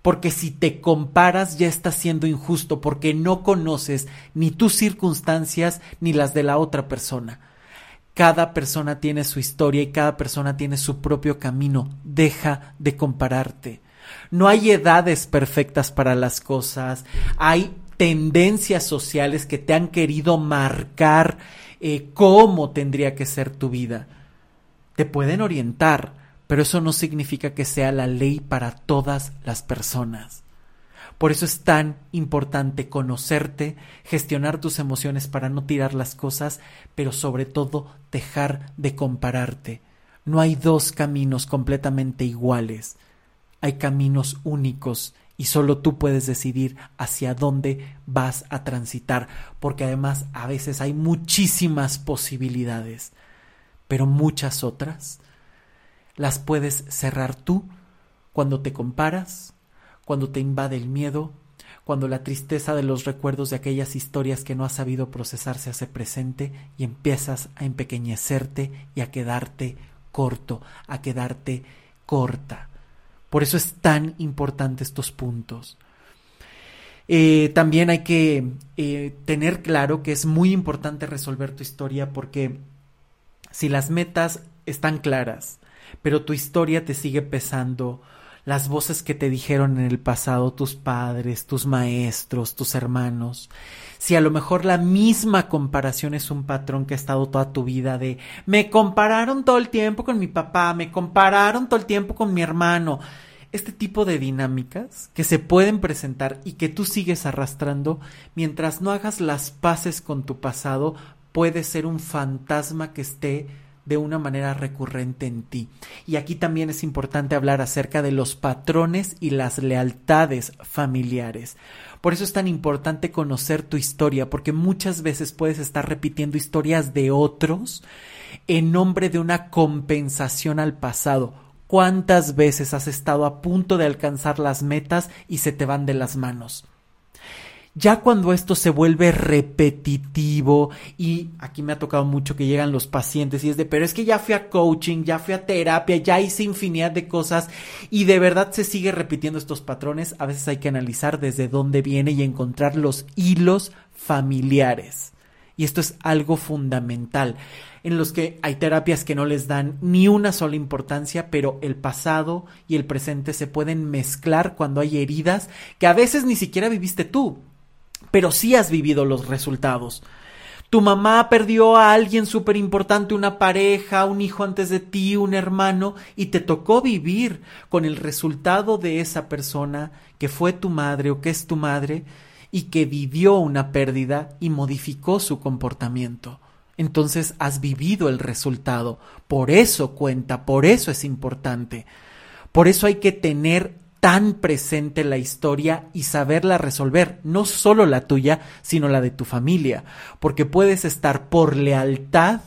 porque si te comparas ya estás siendo injusto, porque no conoces ni tus circunstancias ni las de la otra persona. Cada persona tiene su historia y cada persona tiene su propio camino. Deja de compararte. No hay edades perfectas para las cosas. Hay tendencias sociales que te han querido marcar eh, cómo tendría que ser tu vida. Te pueden orientar, pero eso no significa que sea la ley para todas las personas. Por eso es tan importante conocerte, gestionar tus emociones para no tirar las cosas, pero sobre todo dejar de compararte. No hay dos caminos completamente iguales, hay caminos únicos y solo tú puedes decidir hacia dónde vas a transitar, porque además a veces hay muchísimas posibilidades, pero muchas otras las puedes cerrar tú cuando te comparas, cuando te invade el miedo, cuando la tristeza de los recuerdos de aquellas historias que no has sabido procesar se hace presente y empiezas a empequeñecerte y a quedarte corto, a quedarte corta. Por eso es tan importante estos puntos. Eh, también hay que eh, tener claro que es muy importante resolver tu historia porque si las metas están claras, pero tu historia te sigue pesando, las voces que te dijeron en el pasado tus padres, tus maestros, tus hermanos. Si a lo mejor la misma comparación es un patrón que ha estado toda tu vida de me compararon todo el tiempo con mi papá, me compararon todo el tiempo con mi hermano. Este tipo de dinámicas que se pueden presentar y que tú sigues arrastrando mientras no hagas las paces con tu pasado puede ser un fantasma que esté de una manera recurrente en ti. Y aquí también es importante hablar acerca de los patrones y las lealtades familiares. Por eso es tan importante conocer tu historia, porque muchas veces puedes estar repitiendo historias de otros en nombre de una compensación al pasado. ¿Cuántas veces has estado a punto de alcanzar las metas y se te van de las manos? Ya cuando esto se vuelve repetitivo y aquí me ha tocado mucho que llegan los pacientes y es de, pero es que ya fui a coaching, ya fui a terapia, ya hice infinidad de cosas y de verdad se sigue repitiendo estos patrones, a veces hay que analizar desde dónde viene y encontrar los hilos familiares. Y esto es algo fundamental, en los que hay terapias que no les dan ni una sola importancia, pero el pasado y el presente se pueden mezclar cuando hay heridas que a veces ni siquiera viviste tú pero sí has vivido los resultados. Tu mamá perdió a alguien súper importante, una pareja, un hijo antes de ti, un hermano, y te tocó vivir con el resultado de esa persona que fue tu madre o que es tu madre y que vivió una pérdida y modificó su comportamiento. Entonces has vivido el resultado. Por eso cuenta, por eso es importante. Por eso hay que tener tan presente la historia y saberla resolver, no solo la tuya, sino la de tu familia, porque puedes estar por lealtad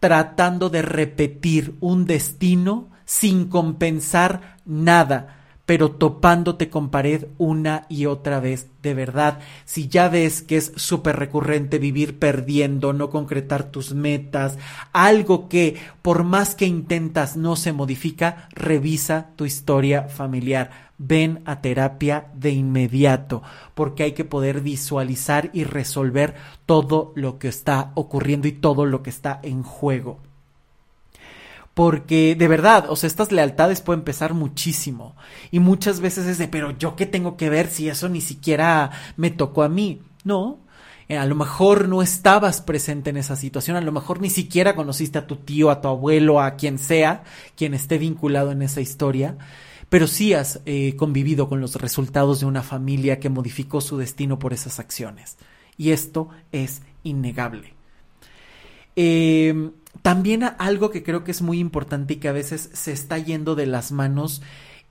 tratando de repetir un destino sin compensar nada, pero topándote con pared una y otra vez. De verdad, si ya ves que es súper recurrente vivir perdiendo, no concretar tus metas, algo que por más que intentas no se modifica, revisa tu historia familiar. Ven a terapia de inmediato, porque hay que poder visualizar y resolver todo lo que está ocurriendo y todo lo que está en juego. Porque de verdad, o sea, estas lealtades pueden pesar muchísimo. Y muchas veces es de, pero yo qué tengo que ver si eso ni siquiera me tocó a mí. No, eh, a lo mejor no estabas presente en esa situación, a lo mejor ni siquiera conociste a tu tío, a tu abuelo, a quien sea, quien esté vinculado en esa historia, pero sí has eh, convivido con los resultados de una familia que modificó su destino por esas acciones. Y esto es innegable. Eh, también algo que creo que es muy importante y que a veces se está yendo de las manos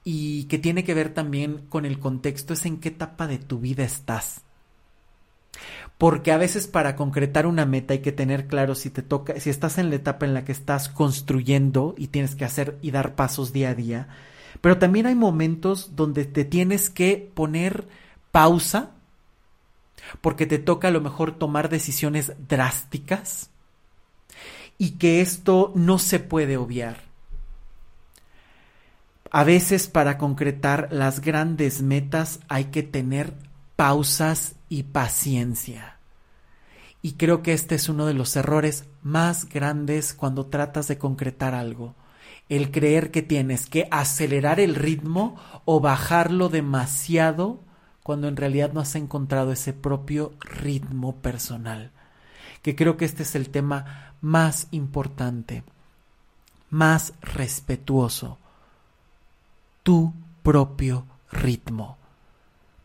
y que tiene que ver también con el contexto es en qué etapa de tu vida estás. Porque a veces para concretar una meta hay que tener claro si te toca, si estás en la etapa en la que estás construyendo y tienes que hacer y dar pasos día a día, pero también hay momentos donde te tienes que poner pausa porque te toca a lo mejor tomar decisiones drásticas y que esto no se puede obviar. A veces para concretar las grandes metas hay que tener pausas y paciencia. Y creo que este es uno de los errores más grandes cuando tratas de concretar algo. El creer que tienes que acelerar el ritmo o bajarlo demasiado cuando en realidad no has encontrado ese propio ritmo personal. Que creo que este es el tema más importante, más respetuoso, tu propio ritmo.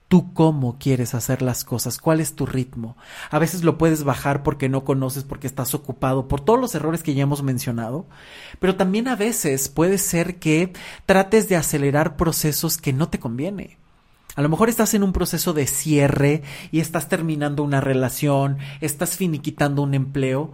Tú cómo quieres hacer las cosas, cuál es tu ritmo. A veces lo puedes bajar porque no conoces, porque estás ocupado, por todos los errores que ya hemos mencionado, pero también a veces puede ser que trates de acelerar procesos que no te conviene. A lo mejor estás en un proceso de cierre y estás terminando una relación, estás finiquitando un empleo,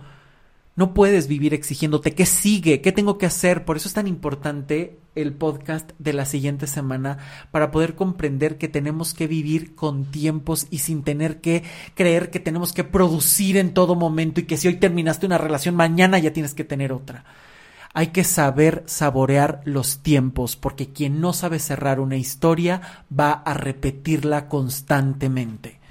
no puedes vivir exigiéndote qué sigue, qué tengo que hacer. Por eso es tan importante el podcast de la siguiente semana para poder comprender que tenemos que vivir con tiempos y sin tener que creer que tenemos que producir en todo momento y que si hoy terminaste una relación, mañana ya tienes que tener otra. Hay que saber saborear los tiempos porque quien no sabe cerrar una historia va a repetirla constantemente.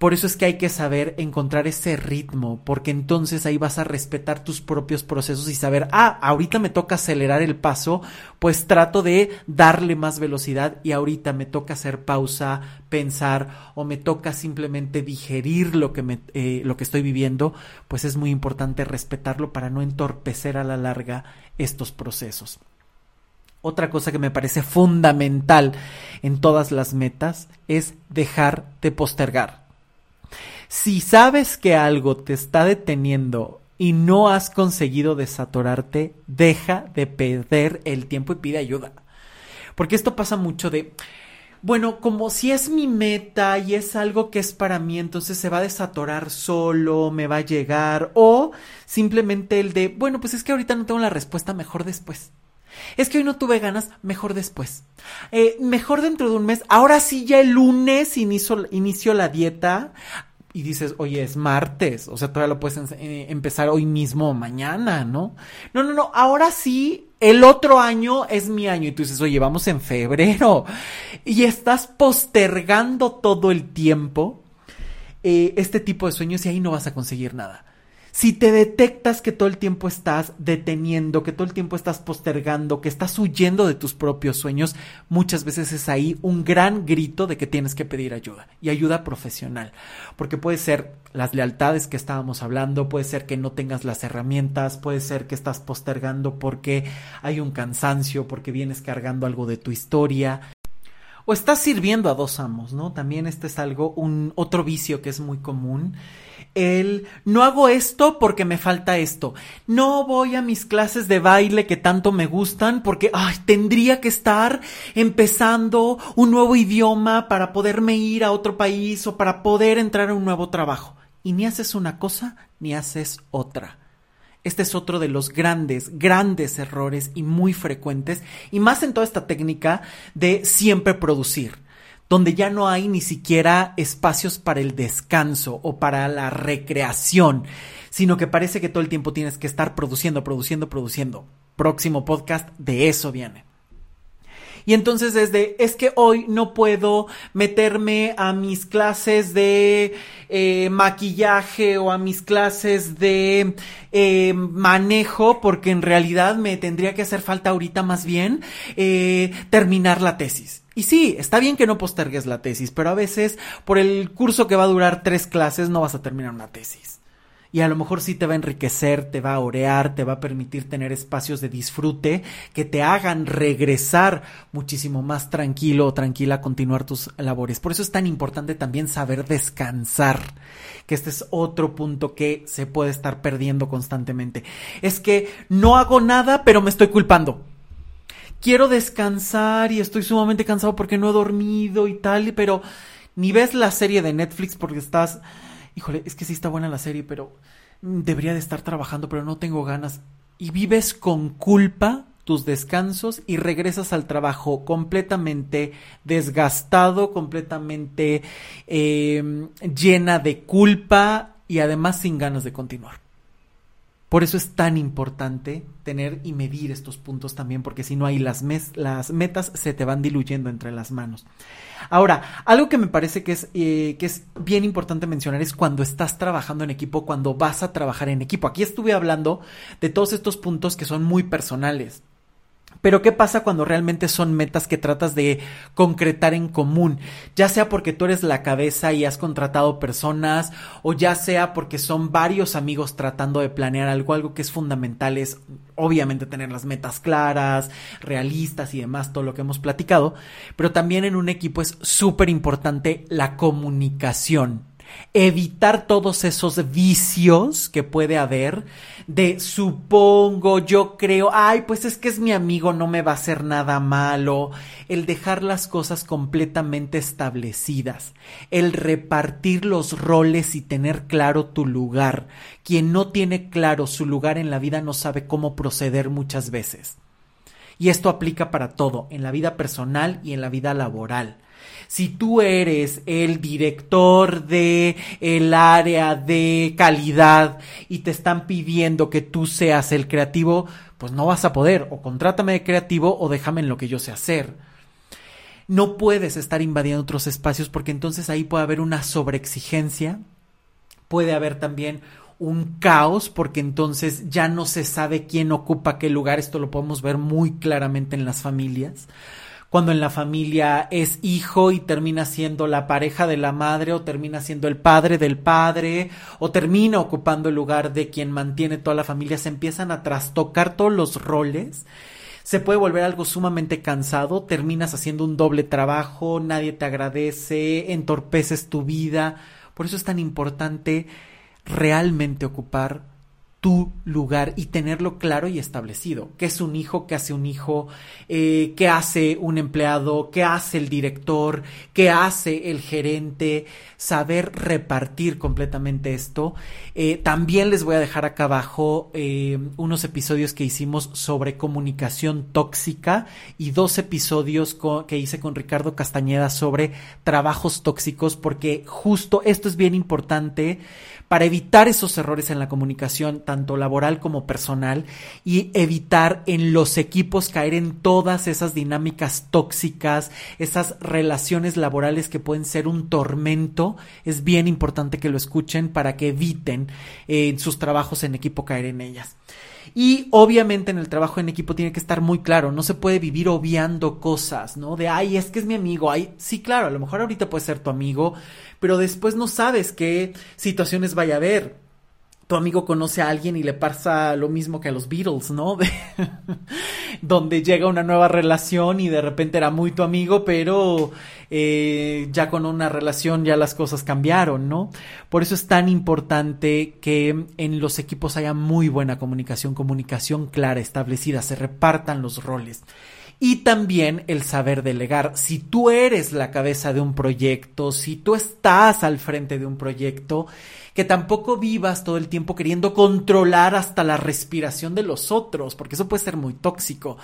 Por eso es que hay que saber encontrar ese ritmo, porque entonces ahí vas a respetar tus propios procesos y saber, ah, ahorita me toca acelerar el paso, pues trato de darle más velocidad y ahorita me toca hacer pausa, pensar o me toca simplemente digerir lo que, me, eh, lo que estoy viviendo, pues es muy importante respetarlo para no entorpecer a la larga estos procesos. Otra cosa que me parece fundamental en todas las metas es dejar de postergar. Si sabes que algo te está deteniendo y no has conseguido desatorarte, deja de perder el tiempo y pide ayuda. Porque esto pasa mucho de, bueno, como si es mi meta y es algo que es para mí, entonces se va a desatorar solo, me va a llegar, o simplemente el de, bueno, pues es que ahorita no tengo la respuesta, mejor después. Es que hoy no tuve ganas, mejor después. Eh, mejor dentro de un mes. Ahora sí, ya el lunes inicio, inicio la dieta y dices, oye, es martes, o sea, todavía lo puedes eh, empezar hoy mismo o mañana, ¿no? No, no, no, ahora sí, el otro año es mi año y tú dices, oye, vamos en febrero y estás postergando todo el tiempo eh, este tipo de sueños y ahí no vas a conseguir nada. Si te detectas que todo el tiempo estás deteniendo, que todo el tiempo estás postergando, que estás huyendo de tus propios sueños, muchas veces es ahí un gran grito de que tienes que pedir ayuda y ayuda profesional. Porque puede ser las lealtades que estábamos hablando, puede ser que no tengas las herramientas, puede ser que estás postergando porque hay un cansancio, porque vienes cargando algo de tu historia, o estás sirviendo a dos amos, ¿no? También este es algo, un otro vicio que es muy común el no hago esto porque me falta esto. No voy a mis clases de baile que tanto me gustan porque ay, tendría que estar empezando un nuevo idioma para poderme ir a otro país o para poder entrar a un nuevo trabajo. Y ni haces una cosa ni haces otra. Este es otro de los grandes, grandes errores y muy frecuentes, y más en toda esta técnica de siempre producir, donde ya no hay ni siquiera espacios para el descanso o para la recreación, sino que parece que todo el tiempo tienes que estar produciendo, produciendo, produciendo. Próximo podcast de eso viene. Y entonces desde, es que hoy no puedo meterme a mis clases de eh, maquillaje o a mis clases de eh, manejo porque en realidad me tendría que hacer falta ahorita más bien eh, terminar la tesis. Y sí, está bien que no postergues la tesis, pero a veces por el curso que va a durar tres clases no vas a terminar una tesis y a lo mejor sí te va a enriquecer, te va a orear, te va a permitir tener espacios de disfrute que te hagan regresar muchísimo más tranquilo o tranquila a continuar tus labores. Por eso es tan importante también saber descansar, que este es otro punto que se puede estar perdiendo constantemente. Es que no hago nada, pero me estoy culpando. Quiero descansar y estoy sumamente cansado porque no he dormido y tal, pero ni ves la serie de Netflix porque estás híjole, es que sí está buena la serie, pero debería de estar trabajando, pero no tengo ganas. Y vives con culpa tus descansos y regresas al trabajo completamente desgastado, completamente em, llena de culpa y además sin ganas de continuar. Por eso es tan importante tener y medir estos puntos también, porque si no hay las, las metas se te van diluyendo entre las manos. Ahora, algo que me parece que es, eh, que es bien importante mencionar es cuando estás trabajando en equipo, cuando vas a trabajar en equipo. Aquí estuve hablando de todos estos puntos que son muy personales. Pero ¿qué pasa cuando realmente son metas que tratas de concretar en común? Ya sea porque tú eres la cabeza y has contratado personas, o ya sea porque son varios amigos tratando de planear algo, algo que es fundamental es obviamente tener las metas claras, realistas y demás, todo lo que hemos platicado, pero también en un equipo es súper importante la comunicación evitar todos esos vicios que puede haber de supongo, yo creo, ay, pues es que es mi amigo, no me va a hacer nada malo, el dejar las cosas completamente establecidas, el repartir los roles y tener claro tu lugar. Quien no tiene claro su lugar en la vida no sabe cómo proceder muchas veces. Y esto aplica para todo, en la vida personal y en la vida laboral. Si tú eres el director de el área de calidad y te están pidiendo que tú seas el creativo, pues no vas a poder. O contrátame de creativo o déjame en lo que yo sé hacer. No puedes estar invadiendo otros espacios porque entonces ahí puede haber una sobreexigencia, puede haber también un caos porque entonces ya no se sabe quién ocupa qué lugar, esto lo podemos ver muy claramente en las familias cuando en la familia es hijo y termina siendo la pareja de la madre o termina siendo el padre del padre o termina ocupando el lugar de quien mantiene toda la familia, se empiezan a trastocar todos los roles se puede volver algo sumamente cansado, terminas haciendo un doble trabajo, nadie te agradece, entorpeces tu vida. Por eso es tan importante realmente ocupar tu lugar y tenerlo claro y establecido. ¿Qué es un hijo? ¿Qué hace un hijo? Eh, ¿Qué hace un empleado? ¿Qué hace el director? ¿Qué hace el gerente? Saber repartir completamente esto. Eh, también les voy a dejar acá abajo eh, unos episodios que hicimos sobre comunicación tóxica y dos episodios que hice con Ricardo Castañeda sobre trabajos tóxicos porque justo esto es bien importante para evitar esos errores en la comunicación, tanto laboral como personal, y evitar en los equipos caer en todas esas dinámicas tóxicas, esas relaciones laborales que pueden ser un tormento. Es bien importante que lo escuchen para que eviten en eh, sus trabajos en equipo caer en ellas. Y obviamente en el trabajo en equipo tiene que estar muy claro, no se puede vivir obviando cosas, ¿no? De, ay, es que es mi amigo, ay, sí, claro, a lo mejor ahorita puede ser tu amigo, pero después no sabes qué situaciones vaya a haber tu amigo conoce a alguien y le pasa lo mismo que a los Beatles, ¿no? <laughs> donde llega una nueva relación y de repente era muy tu amigo, pero eh, ya con una relación ya las cosas cambiaron, ¿no? Por eso es tan importante que en los equipos haya muy buena comunicación, comunicación clara, establecida, se repartan los roles. Y también el saber delegar. Si tú eres la cabeza de un proyecto, si tú estás al frente de un proyecto, que tampoco vivas todo el tiempo queriendo controlar hasta la respiración de los otros, porque eso puede ser muy tóxico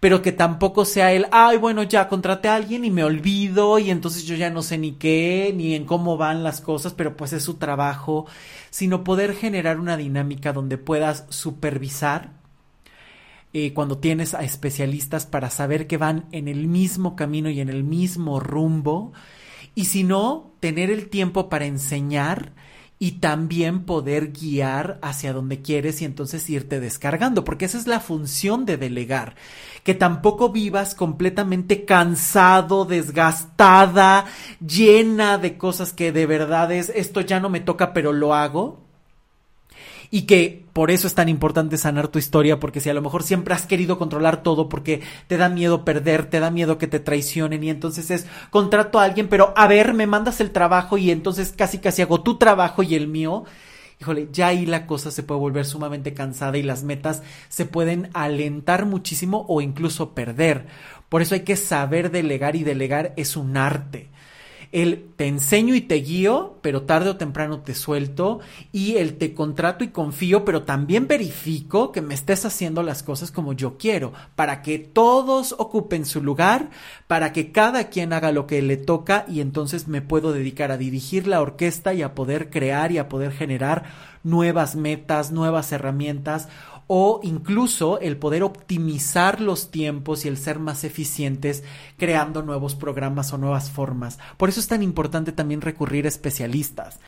pero que tampoco sea el, ay, bueno, ya contraté a alguien y me olvido y entonces yo ya no sé ni qué, ni en cómo van las cosas, pero pues es su trabajo, sino poder generar una dinámica donde puedas supervisar eh, cuando tienes a especialistas para saber que van en el mismo camino y en el mismo rumbo, y si no, tener el tiempo para enseñar y también poder guiar hacia donde quieres y entonces irte descargando, porque esa es la función de delegar, que tampoco vivas completamente cansado, desgastada, llena de cosas que de verdad es, esto ya no me toca, pero lo hago, y que por eso es tan importante sanar tu historia, porque si a lo mejor siempre has querido controlar todo porque te da miedo perder, te da miedo que te traicionen y entonces es contrato a alguien, pero a ver, me mandas el trabajo y entonces casi casi hago tu trabajo y el mío. Híjole, ya ahí la cosa se puede volver sumamente cansada y las metas se pueden alentar muchísimo o incluso perder. Por eso hay que saber delegar y delegar es un arte el te enseño y te guío, pero tarde o temprano te suelto, y el te contrato y confío, pero también verifico que me estés haciendo las cosas como yo quiero, para que todos ocupen su lugar, para que cada quien haga lo que le toca y entonces me puedo dedicar a dirigir la orquesta y a poder crear y a poder generar nuevas metas, nuevas herramientas o incluso el poder optimizar los tiempos y el ser más eficientes creando nuevos programas o nuevas formas. Por eso es tan importante también recurrir a especialistas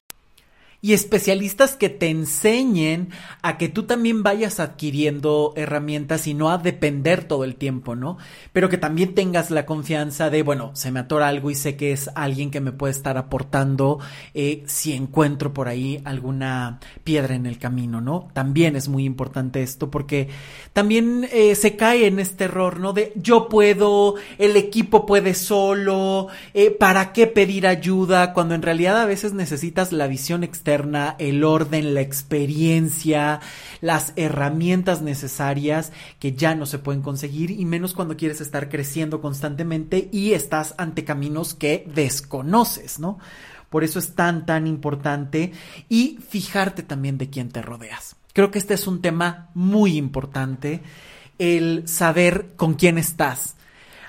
y especialistas que te enseñen a que tú también vayas adquiriendo herramientas y no a depender todo el tiempo, ¿no? Pero que también tengas la confianza de, bueno, se me atora algo y sé que es alguien que me puede estar aportando eh, si encuentro por ahí alguna piedra en el camino, ¿no? También es muy importante esto porque también eh, se cae en este error, ¿no? De yo puedo, el equipo puede solo, eh, ¿para qué pedir ayuda? Cuando en realidad a veces necesitas la visión externa el orden, la experiencia, las herramientas necesarias que ya no se pueden conseguir y menos cuando quieres estar creciendo constantemente y estás ante caminos que desconoces, ¿no? Por eso es tan, tan importante y fijarte también de quién te rodeas. Creo que este es un tema muy importante, el saber con quién estás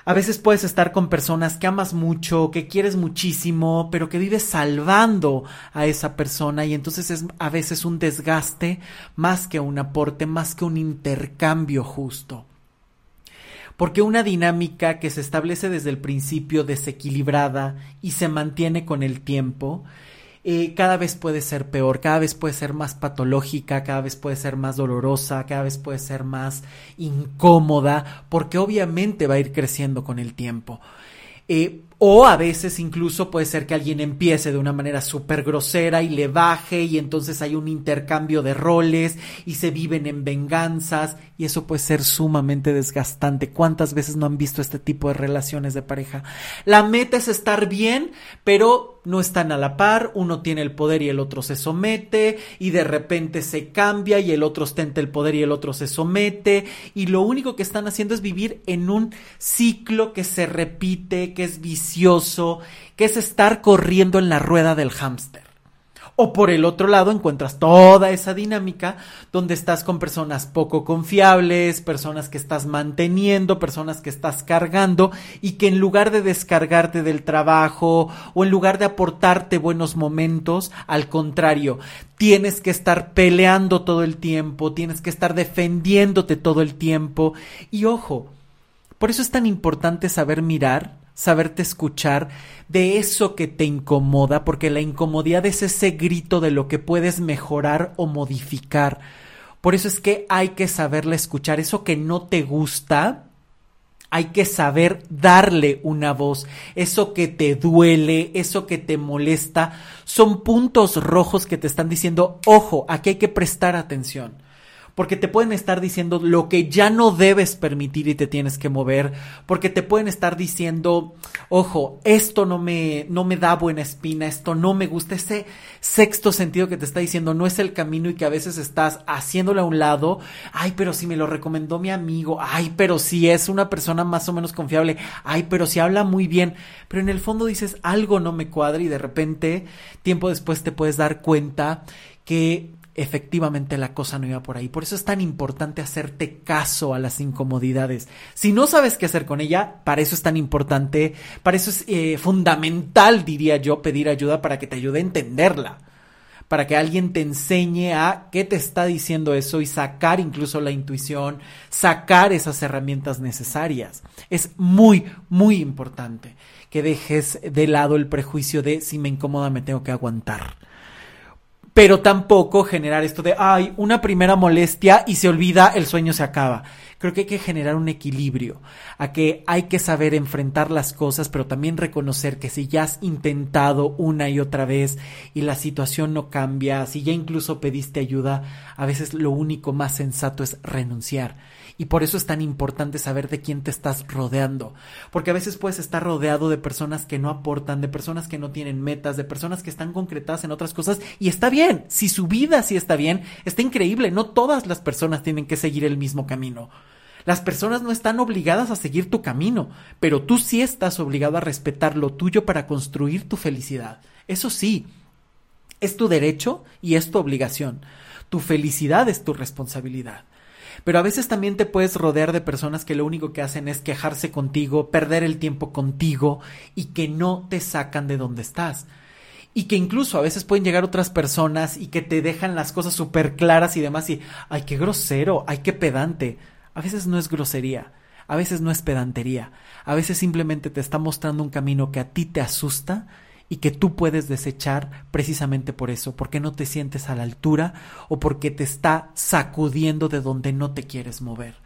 a veces puedes estar con personas que amas mucho, que quieres muchísimo, pero que vives salvando a esa persona y entonces es a veces un desgaste más que un aporte, más que un intercambio justo. Porque una dinámica que se establece desde el principio desequilibrada y se mantiene con el tiempo, eh, cada vez puede ser peor, cada vez puede ser más patológica, cada vez puede ser más dolorosa, cada vez puede ser más incómoda, porque obviamente va a ir creciendo con el tiempo. Eh, o a veces incluso puede ser que alguien empiece de una manera súper grosera y le baje y entonces hay un intercambio de roles y se viven en venganzas y eso puede ser sumamente desgastante. ¿Cuántas veces no han visto este tipo de relaciones de pareja? La meta es estar bien, pero no están a la par, uno tiene el poder y el otro se somete y de repente se cambia y el otro ostenta el poder y el otro se somete y lo único que están haciendo es vivir en un ciclo que se repite, que es vicioso que es estar corriendo en la rueda del hámster. O por el otro lado encuentras toda esa dinámica donde estás con personas poco confiables, personas que estás manteniendo, personas que estás cargando y que en lugar de descargarte del trabajo o en lugar de aportarte buenos momentos, al contrario, tienes que estar peleando todo el tiempo, tienes que estar defendiéndote todo el tiempo. Y ojo, por eso es tan importante saber mirar saberte escuchar de eso que te incomoda, porque la incomodidad es ese grito de lo que puedes mejorar o modificar. Por eso es que hay que saberle escuchar eso que no te gusta. Hay que saber darle una voz. Eso que te duele, eso que te molesta, son puntos rojos que te están diciendo, ojo, aquí hay que prestar atención. Porque te pueden estar diciendo lo que ya no debes permitir y te tienes que mover, porque te pueden estar diciendo, ojo, esto no me, no me da buena espina, esto no me gusta, ese sexto sentido que te está diciendo no es el camino y que a veces estás haciéndolo a un lado, ay, pero si me lo recomendó mi amigo, ay, pero si es una persona más o menos confiable, ay, pero si habla muy bien, pero en el fondo dices algo no me cuadra y de repente, tiempo después te puedes dar cuenta que efectivamente la cosa no iba por ahí. Por eso es tan importante hacerte caso a las incomodidades. Si no sabes qué hacer con ella, para eso es tan importante, para eso es eh, fundamental, diría yo, pedir ayuda para que te ayude a entenderla. Para que alguien te enseñe a qué te está diciendo eso y sacar incluso la intuición, sacar esas herramientas necesarias. Es muy, muy importante que dejes de lado el prejuicio de si me incomoda me tengo que aguantar pero tampoco generar esto de, ay, una primera molestia y se olvida, el sueño se acaba. Creo que hay que generar un equilibrio, a que hay que saber enfrentar las cosas, pero también reconocer que si ya has intentado una y otra vez y la situación no cambia, si ya incluso pediste ayuda, a veces lo único más sensato es renunciar y por eso es tan importante saber de quién te estás rodeando. Porque a veces puedes estar rodeado de personas que no aportan, de personas que no tienen metas, de personas que están concretadas en otras cosas. Y está bien. Si su vida sí está bien, está increíble. No todas las personas tienen que seguir el mismo camino. Las personas no están obligadas a seguir tu camino, pero tú sí estás obligado a respetar lo tuyo para construir tu felicidad. Eso sí, es tu derecho y es tu obligación. Tu felicidad es tu responsabilidad. Pero a veces también te puedes rodear de personas que lo único que hacen es quejarse contigo, perder el tiempo contigo y que no te sacan de donde estás. Y que incluso a veces pueden llegar otras personas y que te dejan las cosas súper claras y demás y, ay, qué grosero, ay, qué pedante. A veces no es grosería, a veces no es pedantería, a veces simplemente te está mostrando un camino que a ti te asusta y que tú puedes desechar precisamente por eso, porque no te sientes a la altura o porque te está sacudiendo de donde no te quieres mover.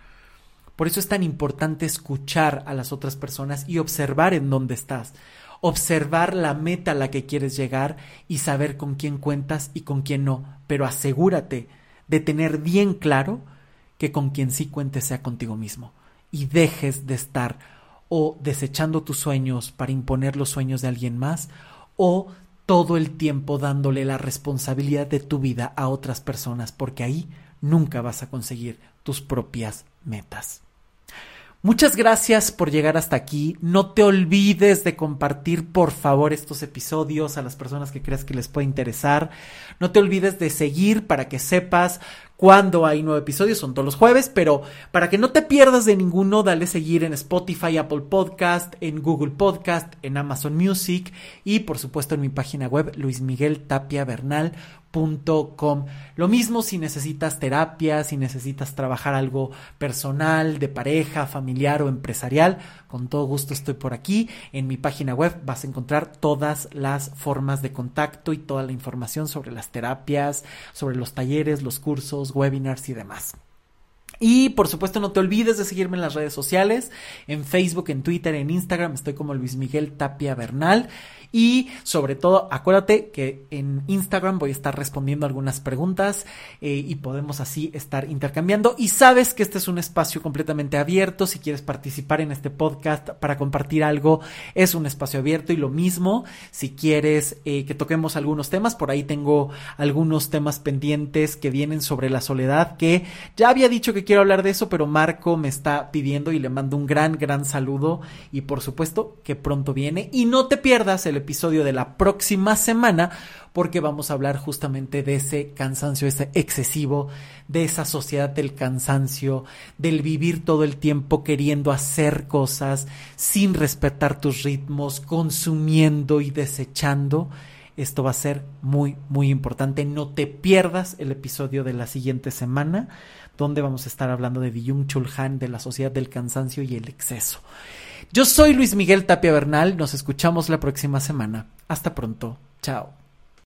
Por eso es tan importante escuchar a las otras personas y observar en dónde estás, observar la meta a la que quieres llegar y saber con quién cuentas y con quién no, pero asegúrate de tener bien claro que con quien sí cuentes sea contigo mismo. Y dejes de estar o desechando tus sueños para imponer los sueños de alguien más o todo el tiempo dándole la responsabilidad de tu vida a otras personas, porque ahí nunca vas a conseguir tus propias metas. Muchas gracias por llegar hasta aquí. No te olvides de compartir, por favor, estos episodios a las personas que creas que les puede interesar. No te olvides de seguir para que sepas cuando hay nuevos episodios, son todos los jueves, pero para que no te pierdas de ninguno, dale seguir en Spotify, Apple Podcast, en Google Podcast, en Amazon Music y por supuesto en mi página web luismigueltapiavernal.com. Lo mismo si necesitas terapia, si necesitas trabajar algo personal, de pareja, familiar o empresarial, con todo gusto estoy por aquí. En mi página web vas a encontrar todas las formas de contacto y toda la información sobre las terapias, sobre los talleres, los cursos, webinars y demás. Y por supuesto no te olvides de seguirme en las redes sociales, en Facebook, en Twitter, en Instagram, estoy como Luis Miguel Tapia Bernal. Y sobre todo, acuérdate que en Instagram voy a estar respondiendo algunas preguntas eh, y podemos así estar intercambiando. Y sabes que este es un espacio completamente abierto. Si quieres participar en este podcast para compartir algo, es un espacio abierto. Y lo mismo, si quieres eh, que toquemos algunos temas, por ahí tengo algunos temas pendientes que vienen sobre la soledad, que ya había dicho que quiero hablar de eso, pero Marco me está pidiendo y le mando un gran, gran saludo. Y por supuesto que pronto viene. Y no te pierdas episodio de la próxima semana porque vamos a hablar justamente de ese cansancio, ese excesivo, de esa sociedad del cansancio, del vivir todo el tiempo queriendo hacer cosas sin respetar tus ritmos, consumiendo y desechando. Esto va a ser muy, muy importante. No te pierdas el episodio de la siguiente semana, donde vamos a estar hablando de Byung Chul Han, de la sociedad del cansancio y el exceso. Yo soy Luis Miguel Tapia Bernal, nos escuchamos la próxima semana. Hasta pronto, chao.